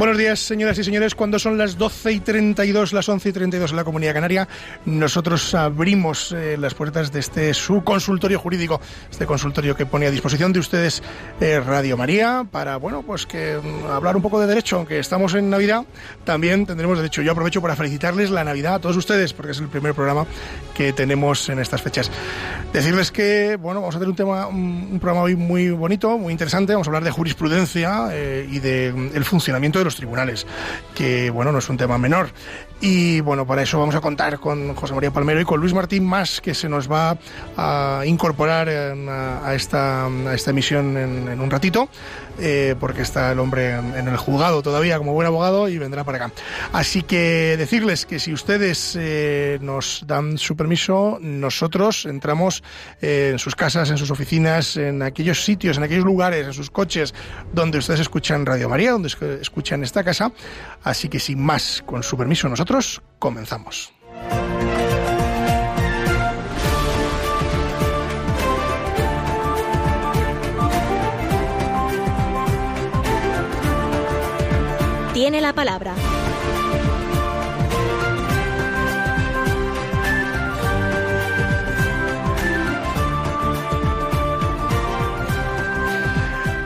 Buenos días, señoras y señores. Cuando son las 12 y 32, las 11 y 32 en la Comunidad Canaria, nosotros abrimos eh, las puertas de este su consultorio jurídico, este consultorio que pone a disposición de ustedes eh, Radio María para, bueno, pues que mm, hablar un poco de derecho, aunque estamos en Navidad, también tendremos derecho. Yo aprovecho para felicitarles la Navidad a todos ustedes, porque es el primer programa que tenemos en estas fechas. Decirles que, bueno, vamos a tener un tema, un, programa hoy muy bonito, muy interesante. Vamos a hablar de jurisprudencia eh, y del de, el funcionamiento de los tribunales, que bueno, no es un tema menor. Y bueno, para eso vamos a contar con José María Palmero y con Luis Martín Más, que se nos va a incorporar a, esta, a esta emisión en, un ratito, eh, porque está el hombre en, el juzgado todavía como buen abogado y vendrá para acá. Así que decirles que si ustedes eh, nos dan su permiso, nosotros entramos eh, en sus casas, en sus oficinas, en aquellos sitios, en aquellos lugares, en sus coches donde ustedes escuchan Radio María, donde escuchan esta casa. Así que sin más, con su permiso, nosotros comenzamos. Tiene la palabra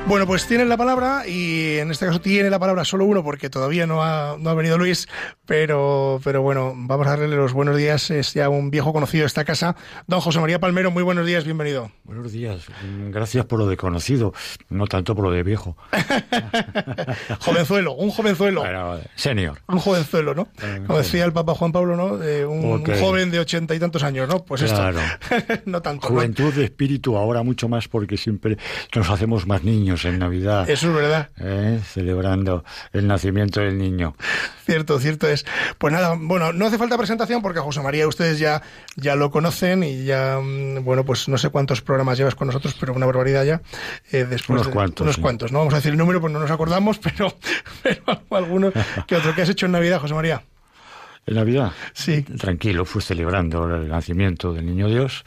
Bueno, pues tienen la palabra y en este caso tiene la palabra solo uno porque todavía no ha, no ha venido Luis, pero, pero bueno, vamos a darle los buenos días. Es ya un viejo conocido de esta casa. Don José María Palmero, muy buenos días, bienvenido. Buenos días, gracias por lo de conocido, no tanto por lo de viejo. jovenzuelo, un jovenzuelo. Bueno, senior. Un jovenzuelo, ¿no? Como decía el Papa Juan Pablo, ¿no? un, joven de ochenta y tantos años, ¿no? Pues claro. esto, no tanto. Juventud de espíritu, ahora mucho más porque siempre nos hacemos más niños en Navidad. Eso es verdad. ¿eh? Celebrando el nacimiento del niño. Cierto, cierto es. Pues nada, bueno, no hace falta presentación porque a José María ustedes ya, ya lo conocen y ya, mm, bueno, pues no sé cuántos programas llevas con nosotros, pero una barbaridad ya. Eh, después unos cuantos. Unos cuantos, no vamos a decir el número, pues no nos acordamos, pero, pero alguno que otro que has hecho en Navidad, José María. En Navidad. Sí. Tranquilo, fue celebrando el nacimiento del Niño Dios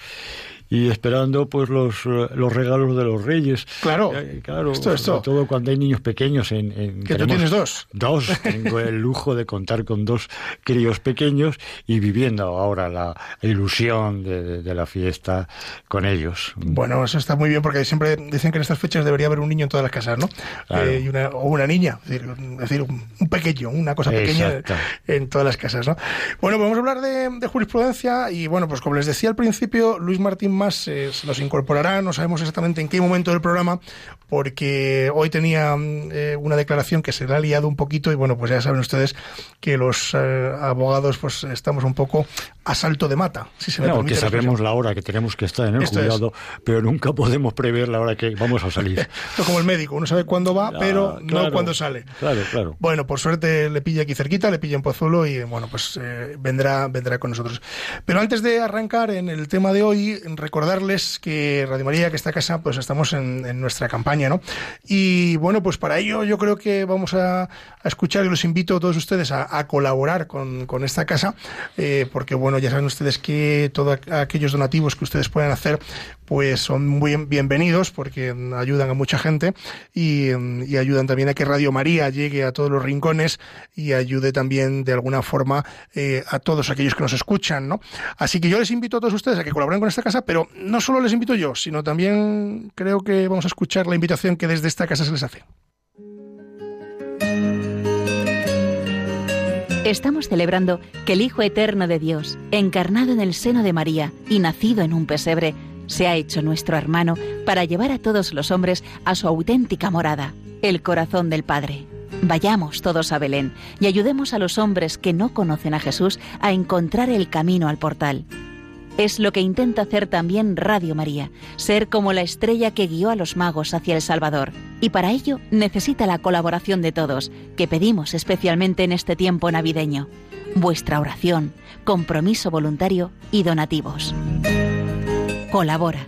y esperando pues los, eh, los regalos de los reyes. Claro, eh, claro esto, esto. todo cuando hay niños pequeños. En, en que tú tienes dos. Dos, tengo el lujo de contar con dos críos pequeños y viviendo ahora la ilusión de, de, la fiesta con ellos. Bueno, eso está muy bien porque siempre dicen que en estas fechas debería haber un niño en todas las casas, ¿no? Eh, y una, o una niña, es decir, un, pequeño, una cosa pequeña en todas las casas, ¿no? Bueno, pues vamos a hablar de, de jurisprudencia y bueno, pues como les decía al principio, Luis Martín más eh, se nos incorporará, no sabemos exactamente en qué momento del programa, porque hoy tenía eh, una declaración que se le ha liado un poquito y bueno, pues ya saben ustedes que los eh, abogados pues estamos un poco a salto de mata, si se me que sabemos la hora que tenemos que estar en el juzgado, pero nunca podemos prever la hora que vamos a salir. Esto como el médico, uno sabe cuándo va, pero no cuándo sale. Claro, claro. Bueno, por suerte le pilla aquí cerquita, le pilla en Pozuelo y bueno, pues vendrá vendrá con nosotros. Pero antes de arrancar en el tema de hoy, recordarles que Radio María, que esta casa, pues estamos en, nuestra campaña, ¿no? Y bueno, pues para ello yo creo que vamos a, escuchar y los invito a todos ustedes a, colaborar con, esta casa, eh, porque bueno, ya saben ustedes que todos aquellos donativos que ustedes puedan hacer, pues son muy bienvenidos porque ayudan a mucha gente y, ayudan también a que Radio María llegue a todos los rincones y ayude también de alguna forma eh, a todos aquellos que nos escuchan, ¿no? Así que yo les invito a todos ustedes a que colaboren con esta casa, pero pero no solo les invito yo, sino también creo que vamos a escuchar la invitación que desde esta casa se les hace. Estamos celebrando que el Hijo Eterno de Dios, encarnado en el seno de María y nacido en un pesebre, se ha hecho nuestro hermano para llevar a todos los hombres a su auténtica morada, el corazón del Padre. Vayamos todos a Belén y ayudemos a los hombres que no conocen a Jesús a encontrar el camino al portal. Es lo que intenta hacer también Radio María, ser como la estrella que guió a los magos hacia el Salvador. Y para ello necesita la colaboración de todos, que pedimos especialmente en este tiempo navideño. Vuestra oración, compromiso voluntario y donativos. Colabora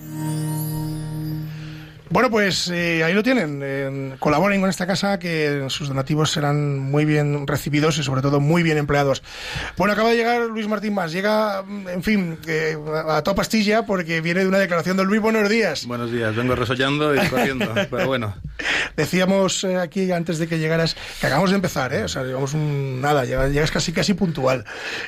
Bueno, pues eh, ahí lo tienen. colaboren con esta casa que sus donativos serán muy bien recibidos y sobre todo muy bien empleados. Bueno, acaba de llegar Luis Martín Más. Llega, en fin, a toda pastilla porque viene de una declaración de Luis. Buenos días. Buenos días. Vengo resollando y corriendo, pero bueno. Decíamos eh, aquí antes de que llegaras que acabamos de empezar, ¿eh? O sea, digamos un nada, llegas, casi casi puntual.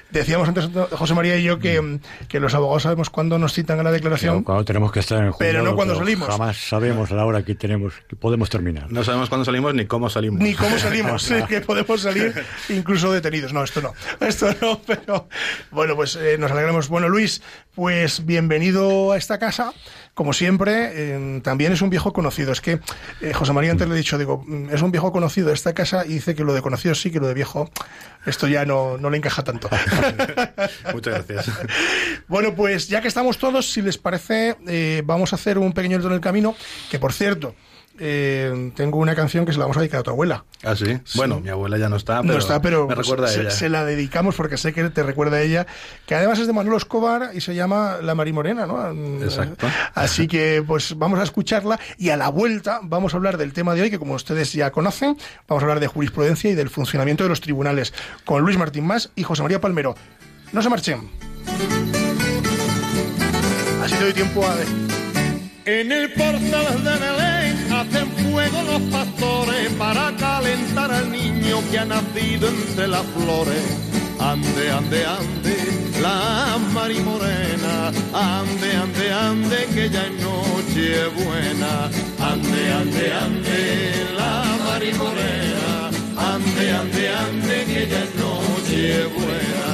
Decíamos antes José María y yo que, mm. que los abogados sabemos cuándo nos citan a la declaración. cuando tenemos que estar en el Pero no cuando salimos. Jamás sabemos a la hora que tenemos, que podemos terminar. No sabemos cuándo salimos ni cómo salimos. Ni cómo salimos, que podemos salir incluso detenidos. No, esto no, esto no, pero bueno, pues eh, nos alegramos. Bueno, Luis, pues bienvenido a esta casa como siempre, también es un viejo conocido. Es que eh, José María antes le he dicho, digo, mm, es un viejo conocido de esta casa y dice que lo de conocido sí, que lo de viejo, esto ya no, no le encaja tanto. Muchas gracias. bueno, pues ya que estamos todos, si les parece, eh, vamos a hacer un pequeño alto en el camino, que por cierto, eh, tengo una canción que se la vamos a dedicar a tu abuela. ¿Ah, sí? Bueno, mi abuela ya no está, pero, no está, pero me recuerda se, a ella. Se la dedicamos porque sé que te recuerda a ella, que además es de Manuel Escobar y se llama La Marimorena, ¿no? Exacto. Así que, pues vamos a escucharla y a la vuelta vamos a hablar del tema de hoy, que como ustedes ya conocen, vamos a hablar de jurisprudencia y del funcionamiento de los tribunales, con Luis Martín Más y José María Palmero. No se marchen. Así te doy tiempo a... En el portal de Belén hacen fuego los pastores para calentar al niño que ha nacido entre las flores. Ande, ande, ande, la marimorena, ande, ande, ande, que ya es noche buena. Ande, ande, ande, la marimorena, ande, ande, ande, que ya es noche buena.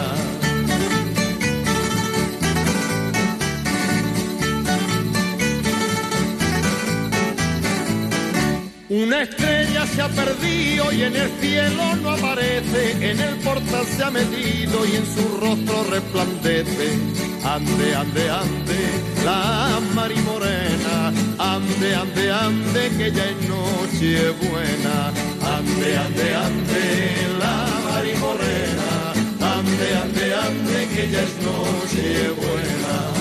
Una estrella se ha perdido y en el cielo no aparece, en el portal se ha metido y en su rostro resplandece. Ande, ande, ande, la marimorena, ande, ande, ande, que ya es noche buena. Ande, ande, ande, la marimorena, ande, ande, ande, que ya es noche buena.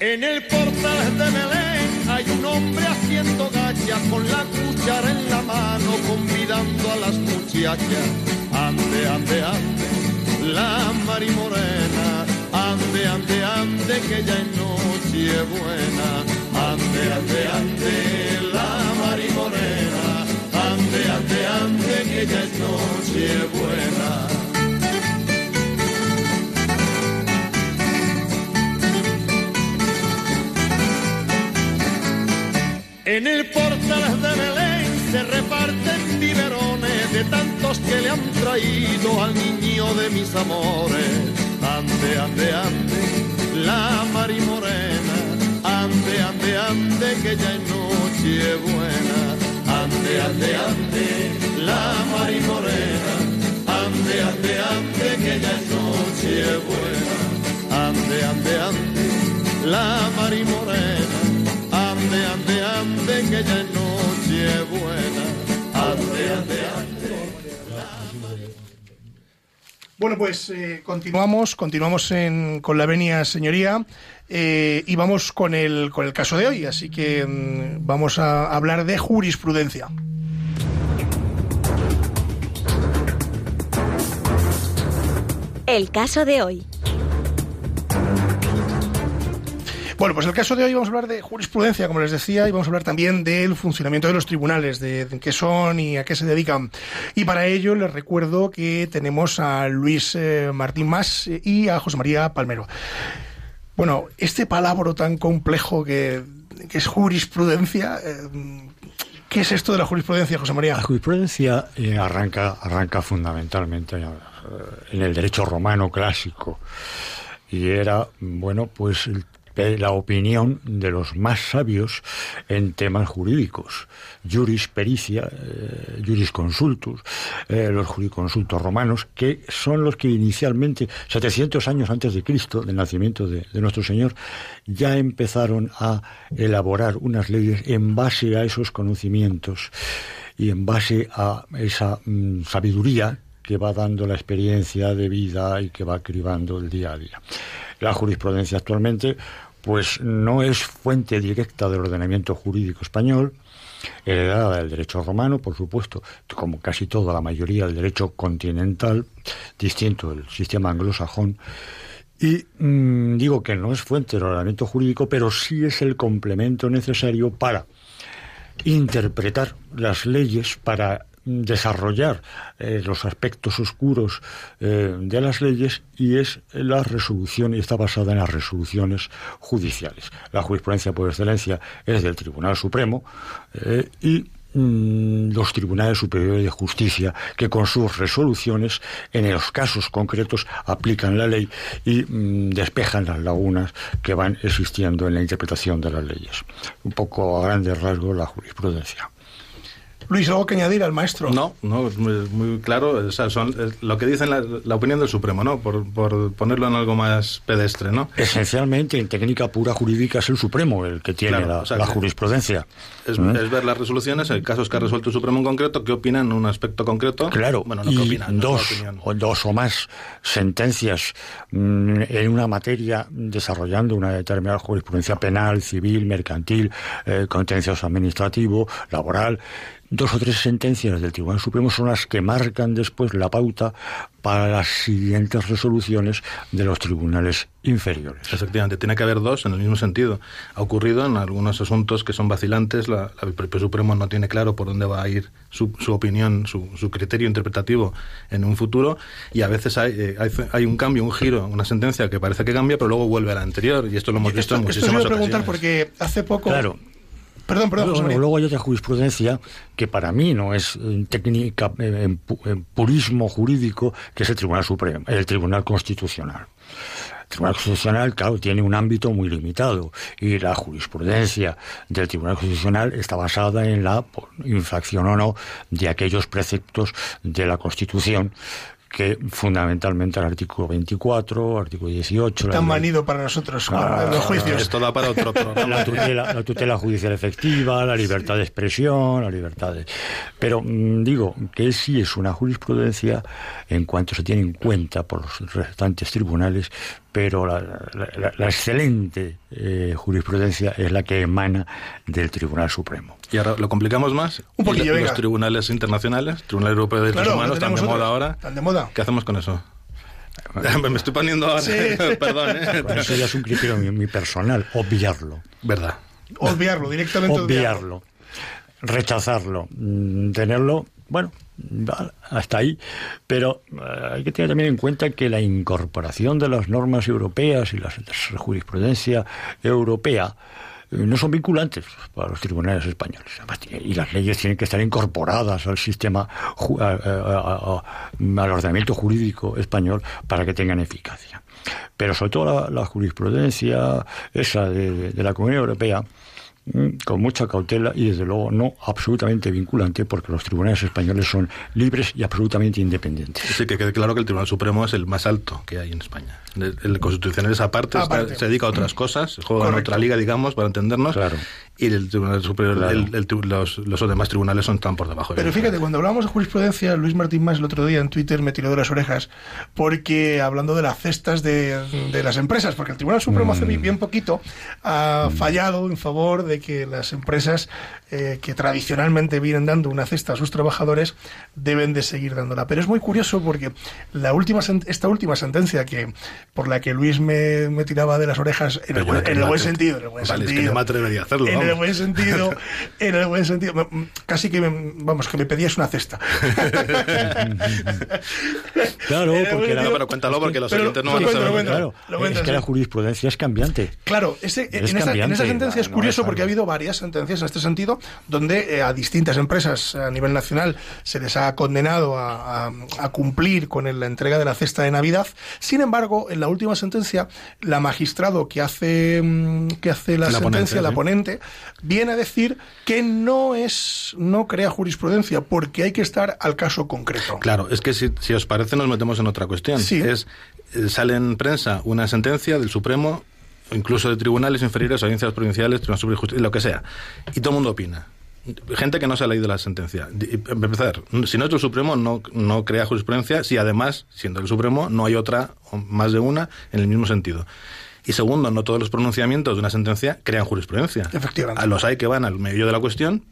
En el portal de Belén hay un hombre haciendo gacha con la cuchara en la mano convidando a las muchachas. Ande, ande, ande, la marimorena. Ande, ande, ande, que ya es noche buena. Ande, ande, ande, la marimorena. Ande, ande, ande, que ya es noche buena. En el portal de Belén se reparten biberones de tantos que le han traído al niño de mis amores. Ande, ande, ande, la marimorena. Ande, ande, ande, que ya es noche buena. Ande, ande, ande, la marimorena. Ande, ande, ande, que ya es noche buena. Ande, ande, ande, la marimorena ande, ande, ya es noche buena. Ande, ande, ande. Bueno, pues eh, continuamos, continuamos en, con la venia señoría eh, y vamos con el, con el caso de hoy, así que mm, vamos a hablar de jurisprudencia. El caso de hoy. Bueno, pues el caso de hoy vamos a hablar de jurisprudencia, como les decía, y vamos a hablar también del funcionamiento de los tribunales, de, qué son y a qué se dedican. Y para ello les recuerdo que tenemos a Luis eh, Martín Más y a José María Palmero. Bueno, este palabra tan complejo que, es jurisprudencia, eh, ¿qué es esto de la jurisprudencia, José María? La jurisprudencia eh, arranca, arranca fundamentalmente eh, en el derecho romano clásico y era, bueno, pues el la opinión de los más sabios en temas jurídicos. Juris pericia, eh, juris consultus, eh, los jurisconsultos romanos, que son los que inicialmente, 700 años antes de Cristo, del nacimiento de, de nuestro Señor, ya empezaron a elaborar unas leyes en base a esos conocimientos y en base a esa mm, sabiduría que va dando la experiencia de vida y que va cribando el día a día. La jurisprudencia actualmente pues no es fuente directa del ordenamiento jurídico español, heredada del derecho romano, por supuesto, como casi toda la mayoría del derecho continental, distinto del sistema anglosajón. Y mmm, digo que no es fuente del ordenamiento jurídico, pero sí es el complemento necesario para interpretar las leyes, para desarrollar eh, los aspectos oscuros eh, de las leyes y es la resolución y está basada en las resoluciones judiciales. La jurisprudencia por excelencia es del Tribunal Supremo eh, y mm, los tribunales superiores de justicia que con sus resoluciones en los casos concretos aplican la ley y mm, despejan las lagunas que van existiendo en la interpretación de las leyes. Un poco a grandes rasgos la jurisprudencia. Luis, ¿algo que añadir al maestro? No, no, es muy, muy claro. O sea, son es lo que dice la, la, opinión del Supremo, ¿no? Por, por, ponerlo en algo más pedestre, ¿no? Esencialmente, en técnica pura jurídica es el Supremo el que tiene claro, la, o sea, la que jurisprudencia. Es, ¿Mm? es, ver las resoluciones, en casos que ha resuelto el Supremo en concreto, qué opinan en un aspecto concreto. Claro, bueno, no y qué opinan, dos, o dos o más sentencias mmm, en una materia desarrollando una determinada jurisprudencia penal, civil, mercantil, eh, contencioso administrativo, laboral dos o tres sentencias del Tribunal Supremo son las que marcan después la pauta para las siguientes resoluciones de los tribunales inferiores. Efectivamente, tiene que haber dos en el mismo sentido. Ha ocurrido en algunos asuntos que son vacilantes, la, la, el propio Supremo no tiene claro por dónde va a ir su, su opinión, su, su, criterio interpretativo en un futuro, y a veces hay, eh, hay, hay, un cambio, un giro, una sentencia que parece que cambia, pero luego vuelve a la anterior, y esto lo hemos visto esto, en muchísimas esto ocasiones. preguntar porque hace poco... Claro. Perdón, perdón. Luego, luego, hay otra jurisprudencia que para mí no es en técnica, en, en, purismo jurídico, que es el Tribunal Supremo, el Tribunal Constitucional. El Tribunal Constitucional, claro, tiene un ámbito muy limitado y la jurisprudencia del Tribunal Constitucional está basada en la infracción o no de aquellos preceptos de la Constitución que fundamentalmente el artículo 24, artículo 18... Tan manido para nosotros Ah, los juicios. Esto da para otro programa. la, tutela, la tutela judicial efectiva, la libertad de expresión, la libertad de... Pero mmm, digo que sí es una jurisprudencia en cuanto se tiene en cuenta por los restantes tribunales, pero la, la, la excelente eh, jurisprudencia es la que emana del Tribunal Supremo. Y ahora lo complicamos más. Un poquillo, y los tribunales internacionales, Tribunal Europeo de Derechos Claro, Humanos, tan de moda ahora. Tan de moda. ¿Qué hacemos con eso? Me estoy poniendo ahora. Sí. Perdón, ¿eh? Bueno, eso ya es un criterio muy personal, obviarlo. Verdad. Obviarlo, directamente obviarlo. Rechazarlo. Mm, tenerlo, bueno, hasta ahí. Pero eh, hay que tener también en cuenta que la incorporación de las normas europeas y la jurisprudencia europea eh, no son vinculantes para los tribunales españoles. Y las leyes tienen que estar incorporadas al sistema, al ordenamiento jurídico español para que tengan eficacia. Pero sobre todo la, jurisprudencia esa de, de la Comunidad Europea, con mucha cautela y desde luego no absolutamente vinculante porque los tribunales españoles son libres y absolutamente independientes. Sí, que quede claro que el Tribunal Supremo es el más alto que hay en España. El, el constitucional es aparte, Aparte. está, se dedica a otras cosas, juega en otra liga, digamos, para entendernos. Claro. Y el Tribunal Superior, los, demás tribunales son tan por debajo. Pero fíjate, cuando hablábamos de jurisprudencia, Luis Martín Más el otro día en Twitter me tiró de las orejas porque hablando de las cestas de, las empresas, porque el Tribunal Supremo hace mm. bien poquito ha mm. fallado en favor de que las empresas eh, que tradicionalmente vienen dando una cesta a sus trabajadores deben de seguir dándola. Pero es muy curioso porque la última esta última sentencia que por la que Luis me, tiraba de las orejas en, el, buen sentido, en el buen sentido, es que me atrevería a hacerlo. En el buen sentido, en el buen sentido, casi que me, vamos que me pedías una cesta. claro, porque no, pero cuéntalo porque los oyentes no van a saber. Claro, es que la jurisprudencia es cambiante. Claro, ese, en, esa, en, esa, sentencia es curioso porque ha habido varias sentencias en este sentido donde eh, a distintas empresas a nivel nacional se les ha condenado a, cumplir con la entrega de la cesta de Navidad. Sin embargo, en la última sentencia, la magistrado que hace, mm, que hace la, sentencia, la ponente, viene a decir que no es, no crea jurisprudencia, porque hay que estar al caso concreto. Claro, es que si, os parece nos metemos en otra cuestión. Sí. Es, eh, sale en prensa una sentencia del Supremo incluso de tribunales inferiores, audiencias provinciales, tribunales justicia, lo que sea. Y todo el mundo opina. Gente que no se ha leído la sentencia. Empezar, si no es el Supremo, no, no crea jurisprudencia, si además, siendo el Supremo, no hay otra, más de una, en el mismo sentido. Y segundo, no todos los pronunciamientos de una sentencia crean jurisprudencia. Efectivamente. A los hay que van al medio de la cuestión,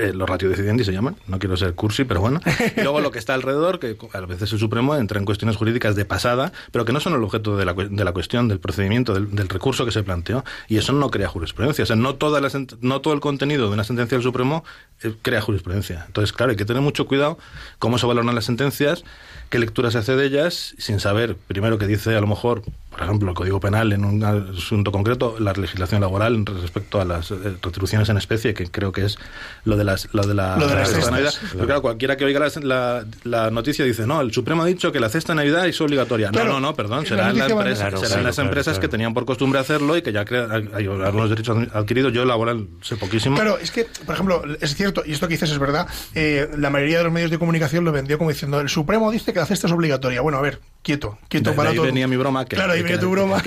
eh, los decidendi se llaman, no quiero ser cursi, pero bueno. Y luego lo que está alrededor, que a veces el Supremo entra en cuestiones jurídicas de pasada, pero que no son el objeto de la, de la cuestión, del procedimiento, del, recurso que se planteó. Y eso no crea jurisprudencia. O sea, no, toda la, no todo el contenido de una sentencia del Supremo eh, crea jurisprudencia. Entonces, claro, hay que tener mucho cuidado cómo se valoran las sentencias, qué lectura se hace de ellas, sin saber, primero, qué dice a lo mejor por ejemplo, el Código Penal en un asunto concreto, la legislación laboral respecto a las eh, retribuciones en especie, que creo que es lo de las lo de la, lo de la cesta de Navidad. Pero claro, cualquiera que oiga la, la, noticia dice, no, el Supremo ha dicho que la cesta de Navidad es obligatoria. no, no, no, perdón, serán, las, serán las empresas que tenían por costumbre hacerlo y que ya crean algunos derechos adquiridos. Yo laboral sé poquísimo. Claro, es que, por ejemplo, es cierto, y esto que dices es verdad, eh, la mayoría de los medios de comunicación lo vendió como diciendo, el Supremo dice que la cesta es obligatoria. Bueno, a ver, quieto, quieto para ahí venía mi broma. Que, claro, ahí venía tu broma.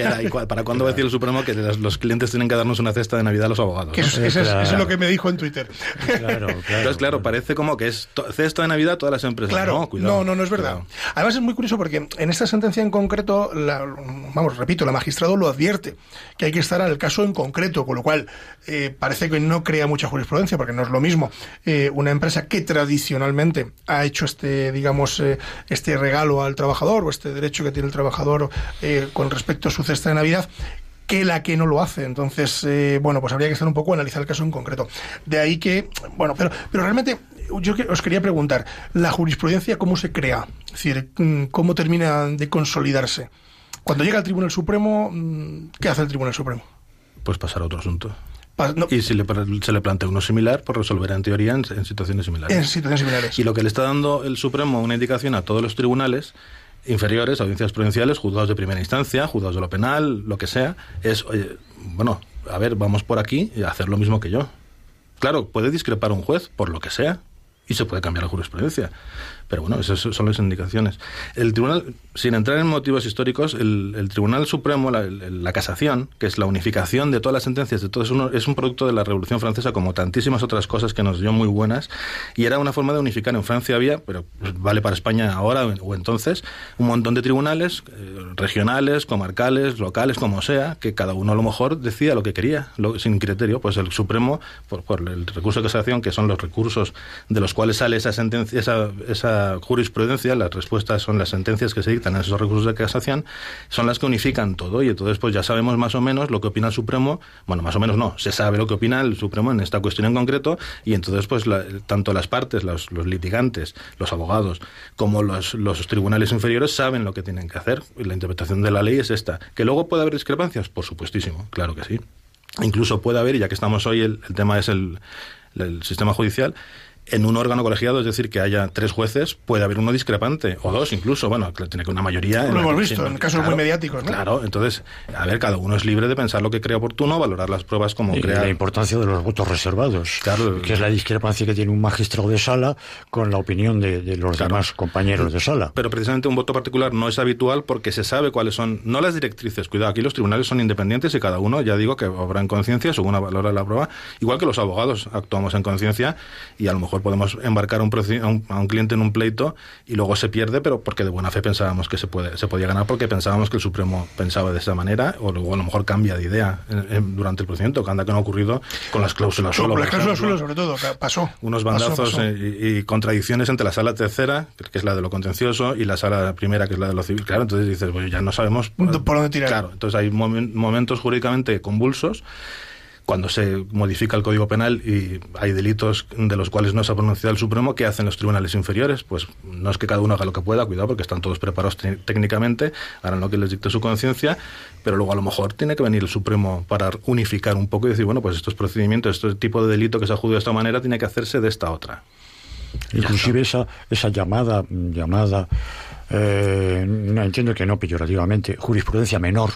para cuándo va a decir el Supremo que los, clientes tienen que darnos una cesta de Navidad a los abogados. eso, es, lo que me dijo en Twitter. Claro, claro. Entonces, claro, parece como que es cesta de Navidad todas las empresas. Claro, no, cuidado, no, no, no es verdad. Además es muy curioso porque en esta sentencia en concreto, vamos, repito, la magistrado lo advierte, que hay que estar al caso en concreto, con lo cual eh, parece que no crea mucha jurisprudencia, porque no es lo mismo eh, una empresa que tradicionalmente ha hecho este, digamos, eh, este regalo al trabajador o este derecho que tiene el trabajador con respecto a su cesta de Navidad que la que no lo hace. Entonces, eh, bueno, pues habría que estar un poco analizar el caso en concreto. De ahí que, bueno, pero, pero realmente yo os quería preguntar, ¿la jurisprudencia cómo se crea? Es decir, ¿cómo termina de consolidarse? Cuando llega al Tribunal Supremo, mm, ¿qué hace el Tribunal Supremo? Pues pasar a otro asunto. Y si se le plantea uno similar, pues resolverá en teoría en, situaciones similares. En situaciones similares. Y lo que le está dando el Supremo una indicación a todos los tribunales inferiores, audiencias provinciales, juzgados de primera instancia, juzgados de lo penal, lo que sea, es, oye, bueno, a ver, vamos por aquí y hacer lo mismo que yo. Claro, puede discrepar un juez por lo que sea y se puede cambiar la jurisprudencia. Pero bueno, esas son las indicaciones. El tribunal, sin entrar en motivos históricos, el, Tribunal Supremo, la, casación, que es la unificación de todas las sentencias, de todo, es, un producto de la Revolución Francesa, como tantísimas otras cosas que nos dio muy buenas, y era una forma de unificar. En Francia había, pero vale para España ahora o entonces, un montón de tribunales eh, regionales, comarcales, locales, como sea, que cada uno a lo mejor decía lo que quería, sin criterio. Pues el Supremo, por, por, el recurso de casación, que son los recursos de los cuales sale esa sentencia, esa, esa jurisprudencia, las respuestas son las sentencias que se dictan en esos recursos de casación, son las que unifican todo y entonces pues ya sabemos más o menos lo que opina el Supremo, bueno, más o menos no, se sabe lo que opina el Supremo en esta cuestión en concreto y entonces pues tanto las partes, los, litigantes, los abogados, como los, tribunales inferiores saben lo que tienen que hacer y la interpretación de la ley es esta. ¿Que luego puede haber discrepancias? Por supuestísimo, claro que sí. Incluso puede haber, y ya que estamos hoy, el, tema es el, el sistema judicial, en un órgano colegiado, es decir, que haya tres jueces, puede haber uno discrepante, o dos incluso, bueno, tiene que una mayoría. Lo hemos visto, en casos muy mediáticos, ¿no? Claro, entonces, a ver, cada uno es libre de pensar lo que crea oportuno, valorar las pruebas como y crea. La importancia de los votos reservados, claro, que es la discrepancia que tiene un magistrado de sala con la opinión de, de los demás compañeros de sala. Pero precisamente un voto particular no es habitual porque se sabe cuáles son, no las directrices, cuidado, aquí los tribunales son independientes y cada uno, ya digo, que obra en conciencia según valora la prueba, igual que los abogados actuamos en conciencia y a lo mejor podemos embarcar un, a, un, a un cliente en un pleito y luego se pierde, pero porque de buena fe pensábamos que se, puede, se podía ganar porque pensábamos que el Supremo pensaba de esa manera o luego a lo mejor cambia de idea en, en, durante el procedimiento, que anda que no ha ocurrido con las cláusulas suelo. Con las cláusulas suelo, sobre todo, pasó. Unos bandazos pasó, pasó. Y, y, contradicciones entre la sala tercera, que es la de lo contencioso, y la sala primera, que es la de lo civil. Claro, entonces dices, pues ya no sabemos por, dónde tirar. Claro, entonces hay momen, momentos jurídicamente convulsos cuando se modifica el Código Penal y hay delitos de los cuales no se ha pronunciado el Supremo, ¿qué hacen los tribunales inferiores? Pues no es que cada uno haga lo que pueda, cuidado, porque están todos preparados técnicamente, harán lo que les dicte su conciencia, pero luego a lo mejor tiene que venir el Supremo para unificar un poco y decir, bueno, pues estos procedimientos, este tipo de delito que se ha juzgado de esta manera, tiene que hacerse de esta otra. Inclusive esa, esa llamada, llamada eh, no entiendo que no peyorativamente, jurisprudencia menor,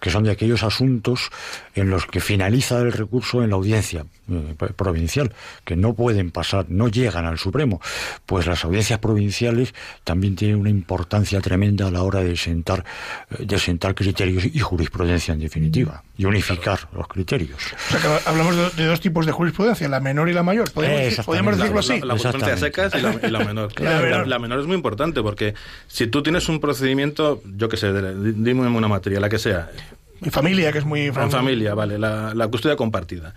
que son de aquellos asuntos en los que finaliza el recurso en la audiencia eh, provincial, que no pueden pasar, no llegan al Supremo. Pues las audiencias provinciales también tienen una importancia tremenda a la hora de sentar, eh, de sentar criterios y jurisprudencia en definitiva, y unificar claro. los criterios. O sea que hablamos de, de, dos tipos de jurisprudencia, la menor y la mayor. ¿Podemos, decir, ¿podemos decirlo así? La, la, la jurisprudencia secas y la, y la menor. la, menor. la menor es muy importante porque si tú tienes un procedimiento, yo que sé, dime una materia, la que sea. Mi familia, que es muy... En familia, vale, la, la custodia compartida.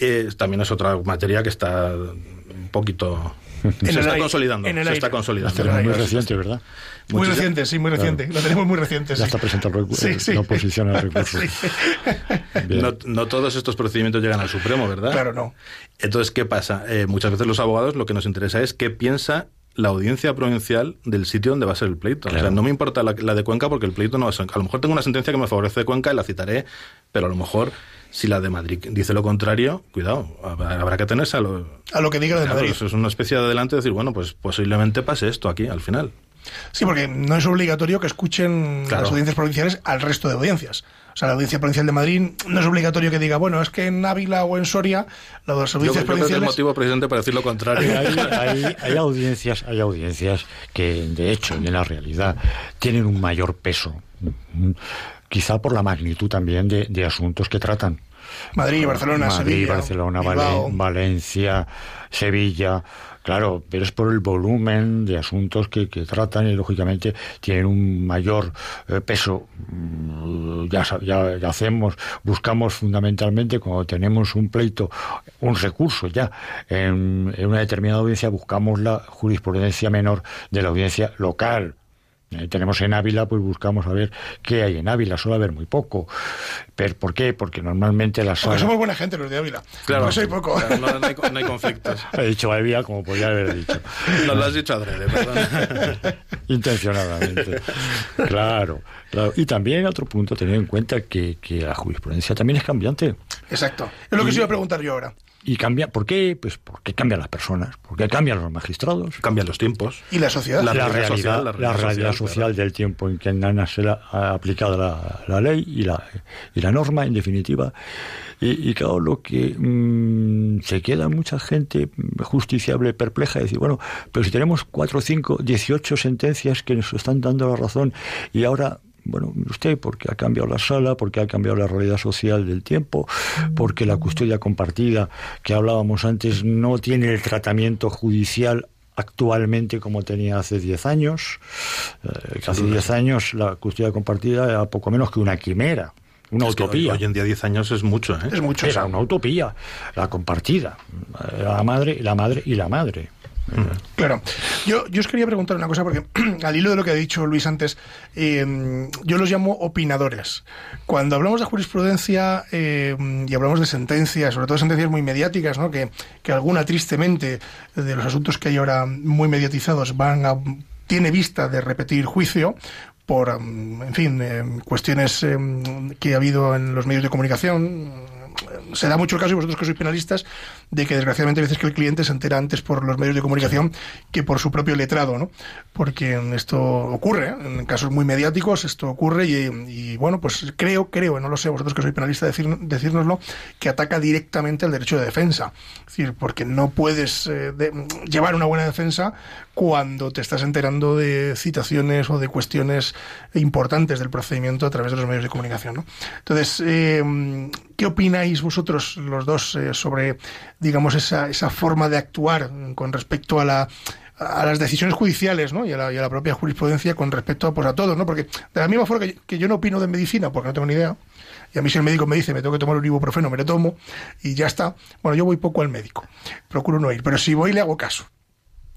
Eh, también es otra materia que está un poquito... se está aire, consolidando. se aire. está consolidando. Hasta muy reciente, ¿verdad? Muy reciente, sí, muy reciente. Claro. Lo tenemos muy reciente. Ya sí. está presentado el recurso, sí, sí. la oposición al recurso. Sí. No, no, todos estos procedimientos llegan al Supremo, ¿verdad? Claro, no. Entonces, ¿qué pasa? Eh, muchas veces los abogados lo que nos interesa es qué piensa la audiencia provincial del sitio donde va a ser el pleito. Claro. O sea, no me importa la, la, de Cuenca porque el pleito no va a ser... A lo mejor tengo una sentencia que me favorece de Cuenca y la citaré, pero a lo mejor si la de Madrid dice lo contrario, cuidado, habrá que tenerse a lo... A lo que diga de claro, Madrid. Eso es una especie de adelante de decir, bueno, pues posiblemente pase esto aquí al final. Sí, porque no es obligatorio que escuchen Claro. las audiencias provinciales al resto de audiencias. O sea, la audiencia provincial de Madrid no es obligatorio que diga, bueno, es que en Ávila o en Soria, las Yo, audiencias yo creo que el provinciales... motivo presidente para decir lo contrario. Hay, hay- hay audiencias, hay audiencias que, de hecho, en la realidad, tienen un mayor peso, mm, quizá por la magnitud también de, de asuntos que tratan. Madrid, Barcelona, Madrid, Sevilla, Barcelona, Bilbao. Valencia, Sevilla, claro, pero es por el volumen de asuntos que, que tratan y lógicamente tienen un mayor eh, peso. Mm, Ya, ya, ya hacemos, buscamos fundamentalmente cuando tenemos un pleito, un recurso ya en, en una determinada audiencia, buscamos la jurisprudencia menor de la audiencia local. Eh, tenemos en Ávila, pues buscamos a ver qué hay en Ávila, suele haber muy poco. ¿Pero por qué? Porque normalmente las Porque somos buena gente los de Ávila. Claro, Por eso hay poco. claro, no, no hay, no hay conflictos. He dicho Ávila como podía haber dicho. No lo has dicho adrede, perdón. Intencionadamente. Claro, claro. Y también otro punto, tener en cuenta que, que la jurisprudencia también es cambiante. Exacto. Es lo que os iba a preguntar yo ahora. ¿Y cambia? ¿Por qué? Pues porque cambian las personas, porque cambian los magistrados. Cambian los tiempos. ¿Y la sociedad? La La, realidad realidad, social, la la realidad realidad social, social, claro. del tiempo en que han se la- ha aplicado la, la ley y la, y la norma, en definitiva. Y, y claro, lo que mm, se queda mucha gente justiciable, perpleja, y decir, bueno, pero si tenemos cuatro, cinco, dieciocho sentencias que nos están dando la razón y ahora bueno, usted, porque ha cambiado la sala, porque ha cambiado la realidad social del tiempo, porque la custodia compartida que hablábamos antes no tiene el tratamiento judicial actualmente como tenía hace 10 años. Eh, que hace 10 años la custodia compartida era poco menos que una quimera, una Es utopía. Hoy, hoy en día 10 años es mucho, ¿eh? Es mucho. Era una utopía, la compartida, la madre, la madre y la madre. Claro. Yo, yo os quería preguntar una cosa, porque al hilo de lo que ha dicho Luis antes, eh, yo los llamo opinadores. Cuando hablamos de jurisprudencia eh, y hablamos de sentencias, sobre todo sentencias muy mediáticas, ¿no? que, que alguna tristemente de los asuntos que hay ahora muy mediatizados van a, tiene vista de repetir juicio, por, mm, en fin, eh, cuestiones que ha habido en los medios de comunicación, se da mucho el caso, y vosotros que sois penalistas, de que desgraciadamente a veces que el cliente se entera antes por los medios de comunicación que por su propio letrado, ¿no? Porque esto ocurre, ¿eh? en casos muy mediáticos esto ocurre y, bueno, pues creo, creo, no lo sé, vosotros que sois penalistas, decir, decírnoslo, que ataca directamente al derecho de defensa. Es decir, porque no puedes eh, llevar una buena defensa cuando te estás enterando de citaciones o de cuestiones importantes del procedimiento a través de los medios de comunicación. ¿no? Entonces, eh, ¿qué opináis vosotros los dos sobre, digamos, esa, esa forma de actuar con respecto a la a las decisiones judiciales ¿no? y, a la, propia jurisprudencia con respecto a, pues, a todos, ¿no? porque de la misma forma que, yo no opino de medicina, porque no tengo ni idea, y a mí si el médico me dice me tengo que tomar un ibuprofeno, me lo tomo y ya está, bueno, yo voy poco al médico, procuro no ir, pero si voy le hago caso.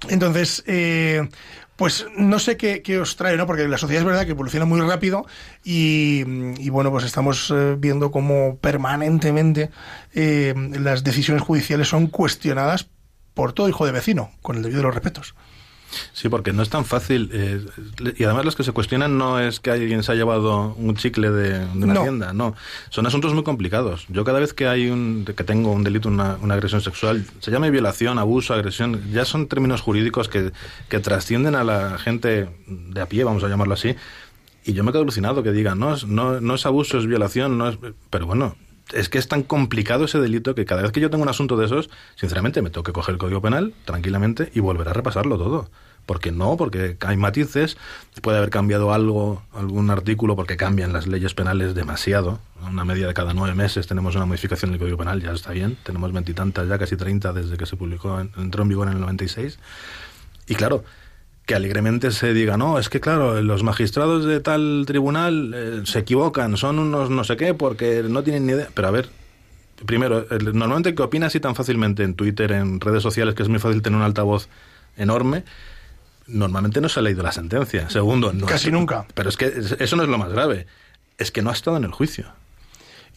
Entonces, eh, pues no sé qué, os trae, ¿no? Porque la sociedad es verdad que evoluciona muy rápido y, bueno, pues estamos eh, viendo cómo permanentemente eh, las decisiones judiciales son cuestionadas por todo hijo de vecino, con el debido de los respetos. Sí, porque no es tan fácil. Eh, y además los que se cuestionan no es que alguien se ha llevado un chicle de, una tienda, no. Son asuntos muy complicados. Yo cada vez que hay un, que tengo un delito, una, una agresión sexual, se llame violación, abuso, agresión, ya son términos jurídicos que, que trascienden a la gente de a pie, vamos a llamarlo así. Y yo me quedo alucinado que digan, no, no, no es abuso, es violación, no es... Pero bueno, es que es tan complicado ese delito que cada vez que yo tengo un asunto de esos, sinceramente me tengo que coger el Código Penal tranquilamente y volver a repasarlo todo. Porque no, porque hay matices, puede haber cambiado algo, algún artículo, porque cambian las leyes penales demasiado. Una media de cada nueve meses tenemos una modificación del Código Penal, ya está bien. Tenemos veintitantas, ya casi treinta desde que se publicó, entró en vigor en el 96. Y claro, que alegremente se diga, no, es que claro, los magistrados de tal tribunal eh, se equivocan, son unos no sé qué, porque no tienen ni idea. Pero a ver, primero, normalmente que opina así tan fácilmente en Twitter, en redes sociales, que es muy fácil tener un altavoz enorme, normalmente no se ha leído la sentencia. Segundo, no casi nunca. Pero es que eso no es lo más grave, es que no ha estado en el juicio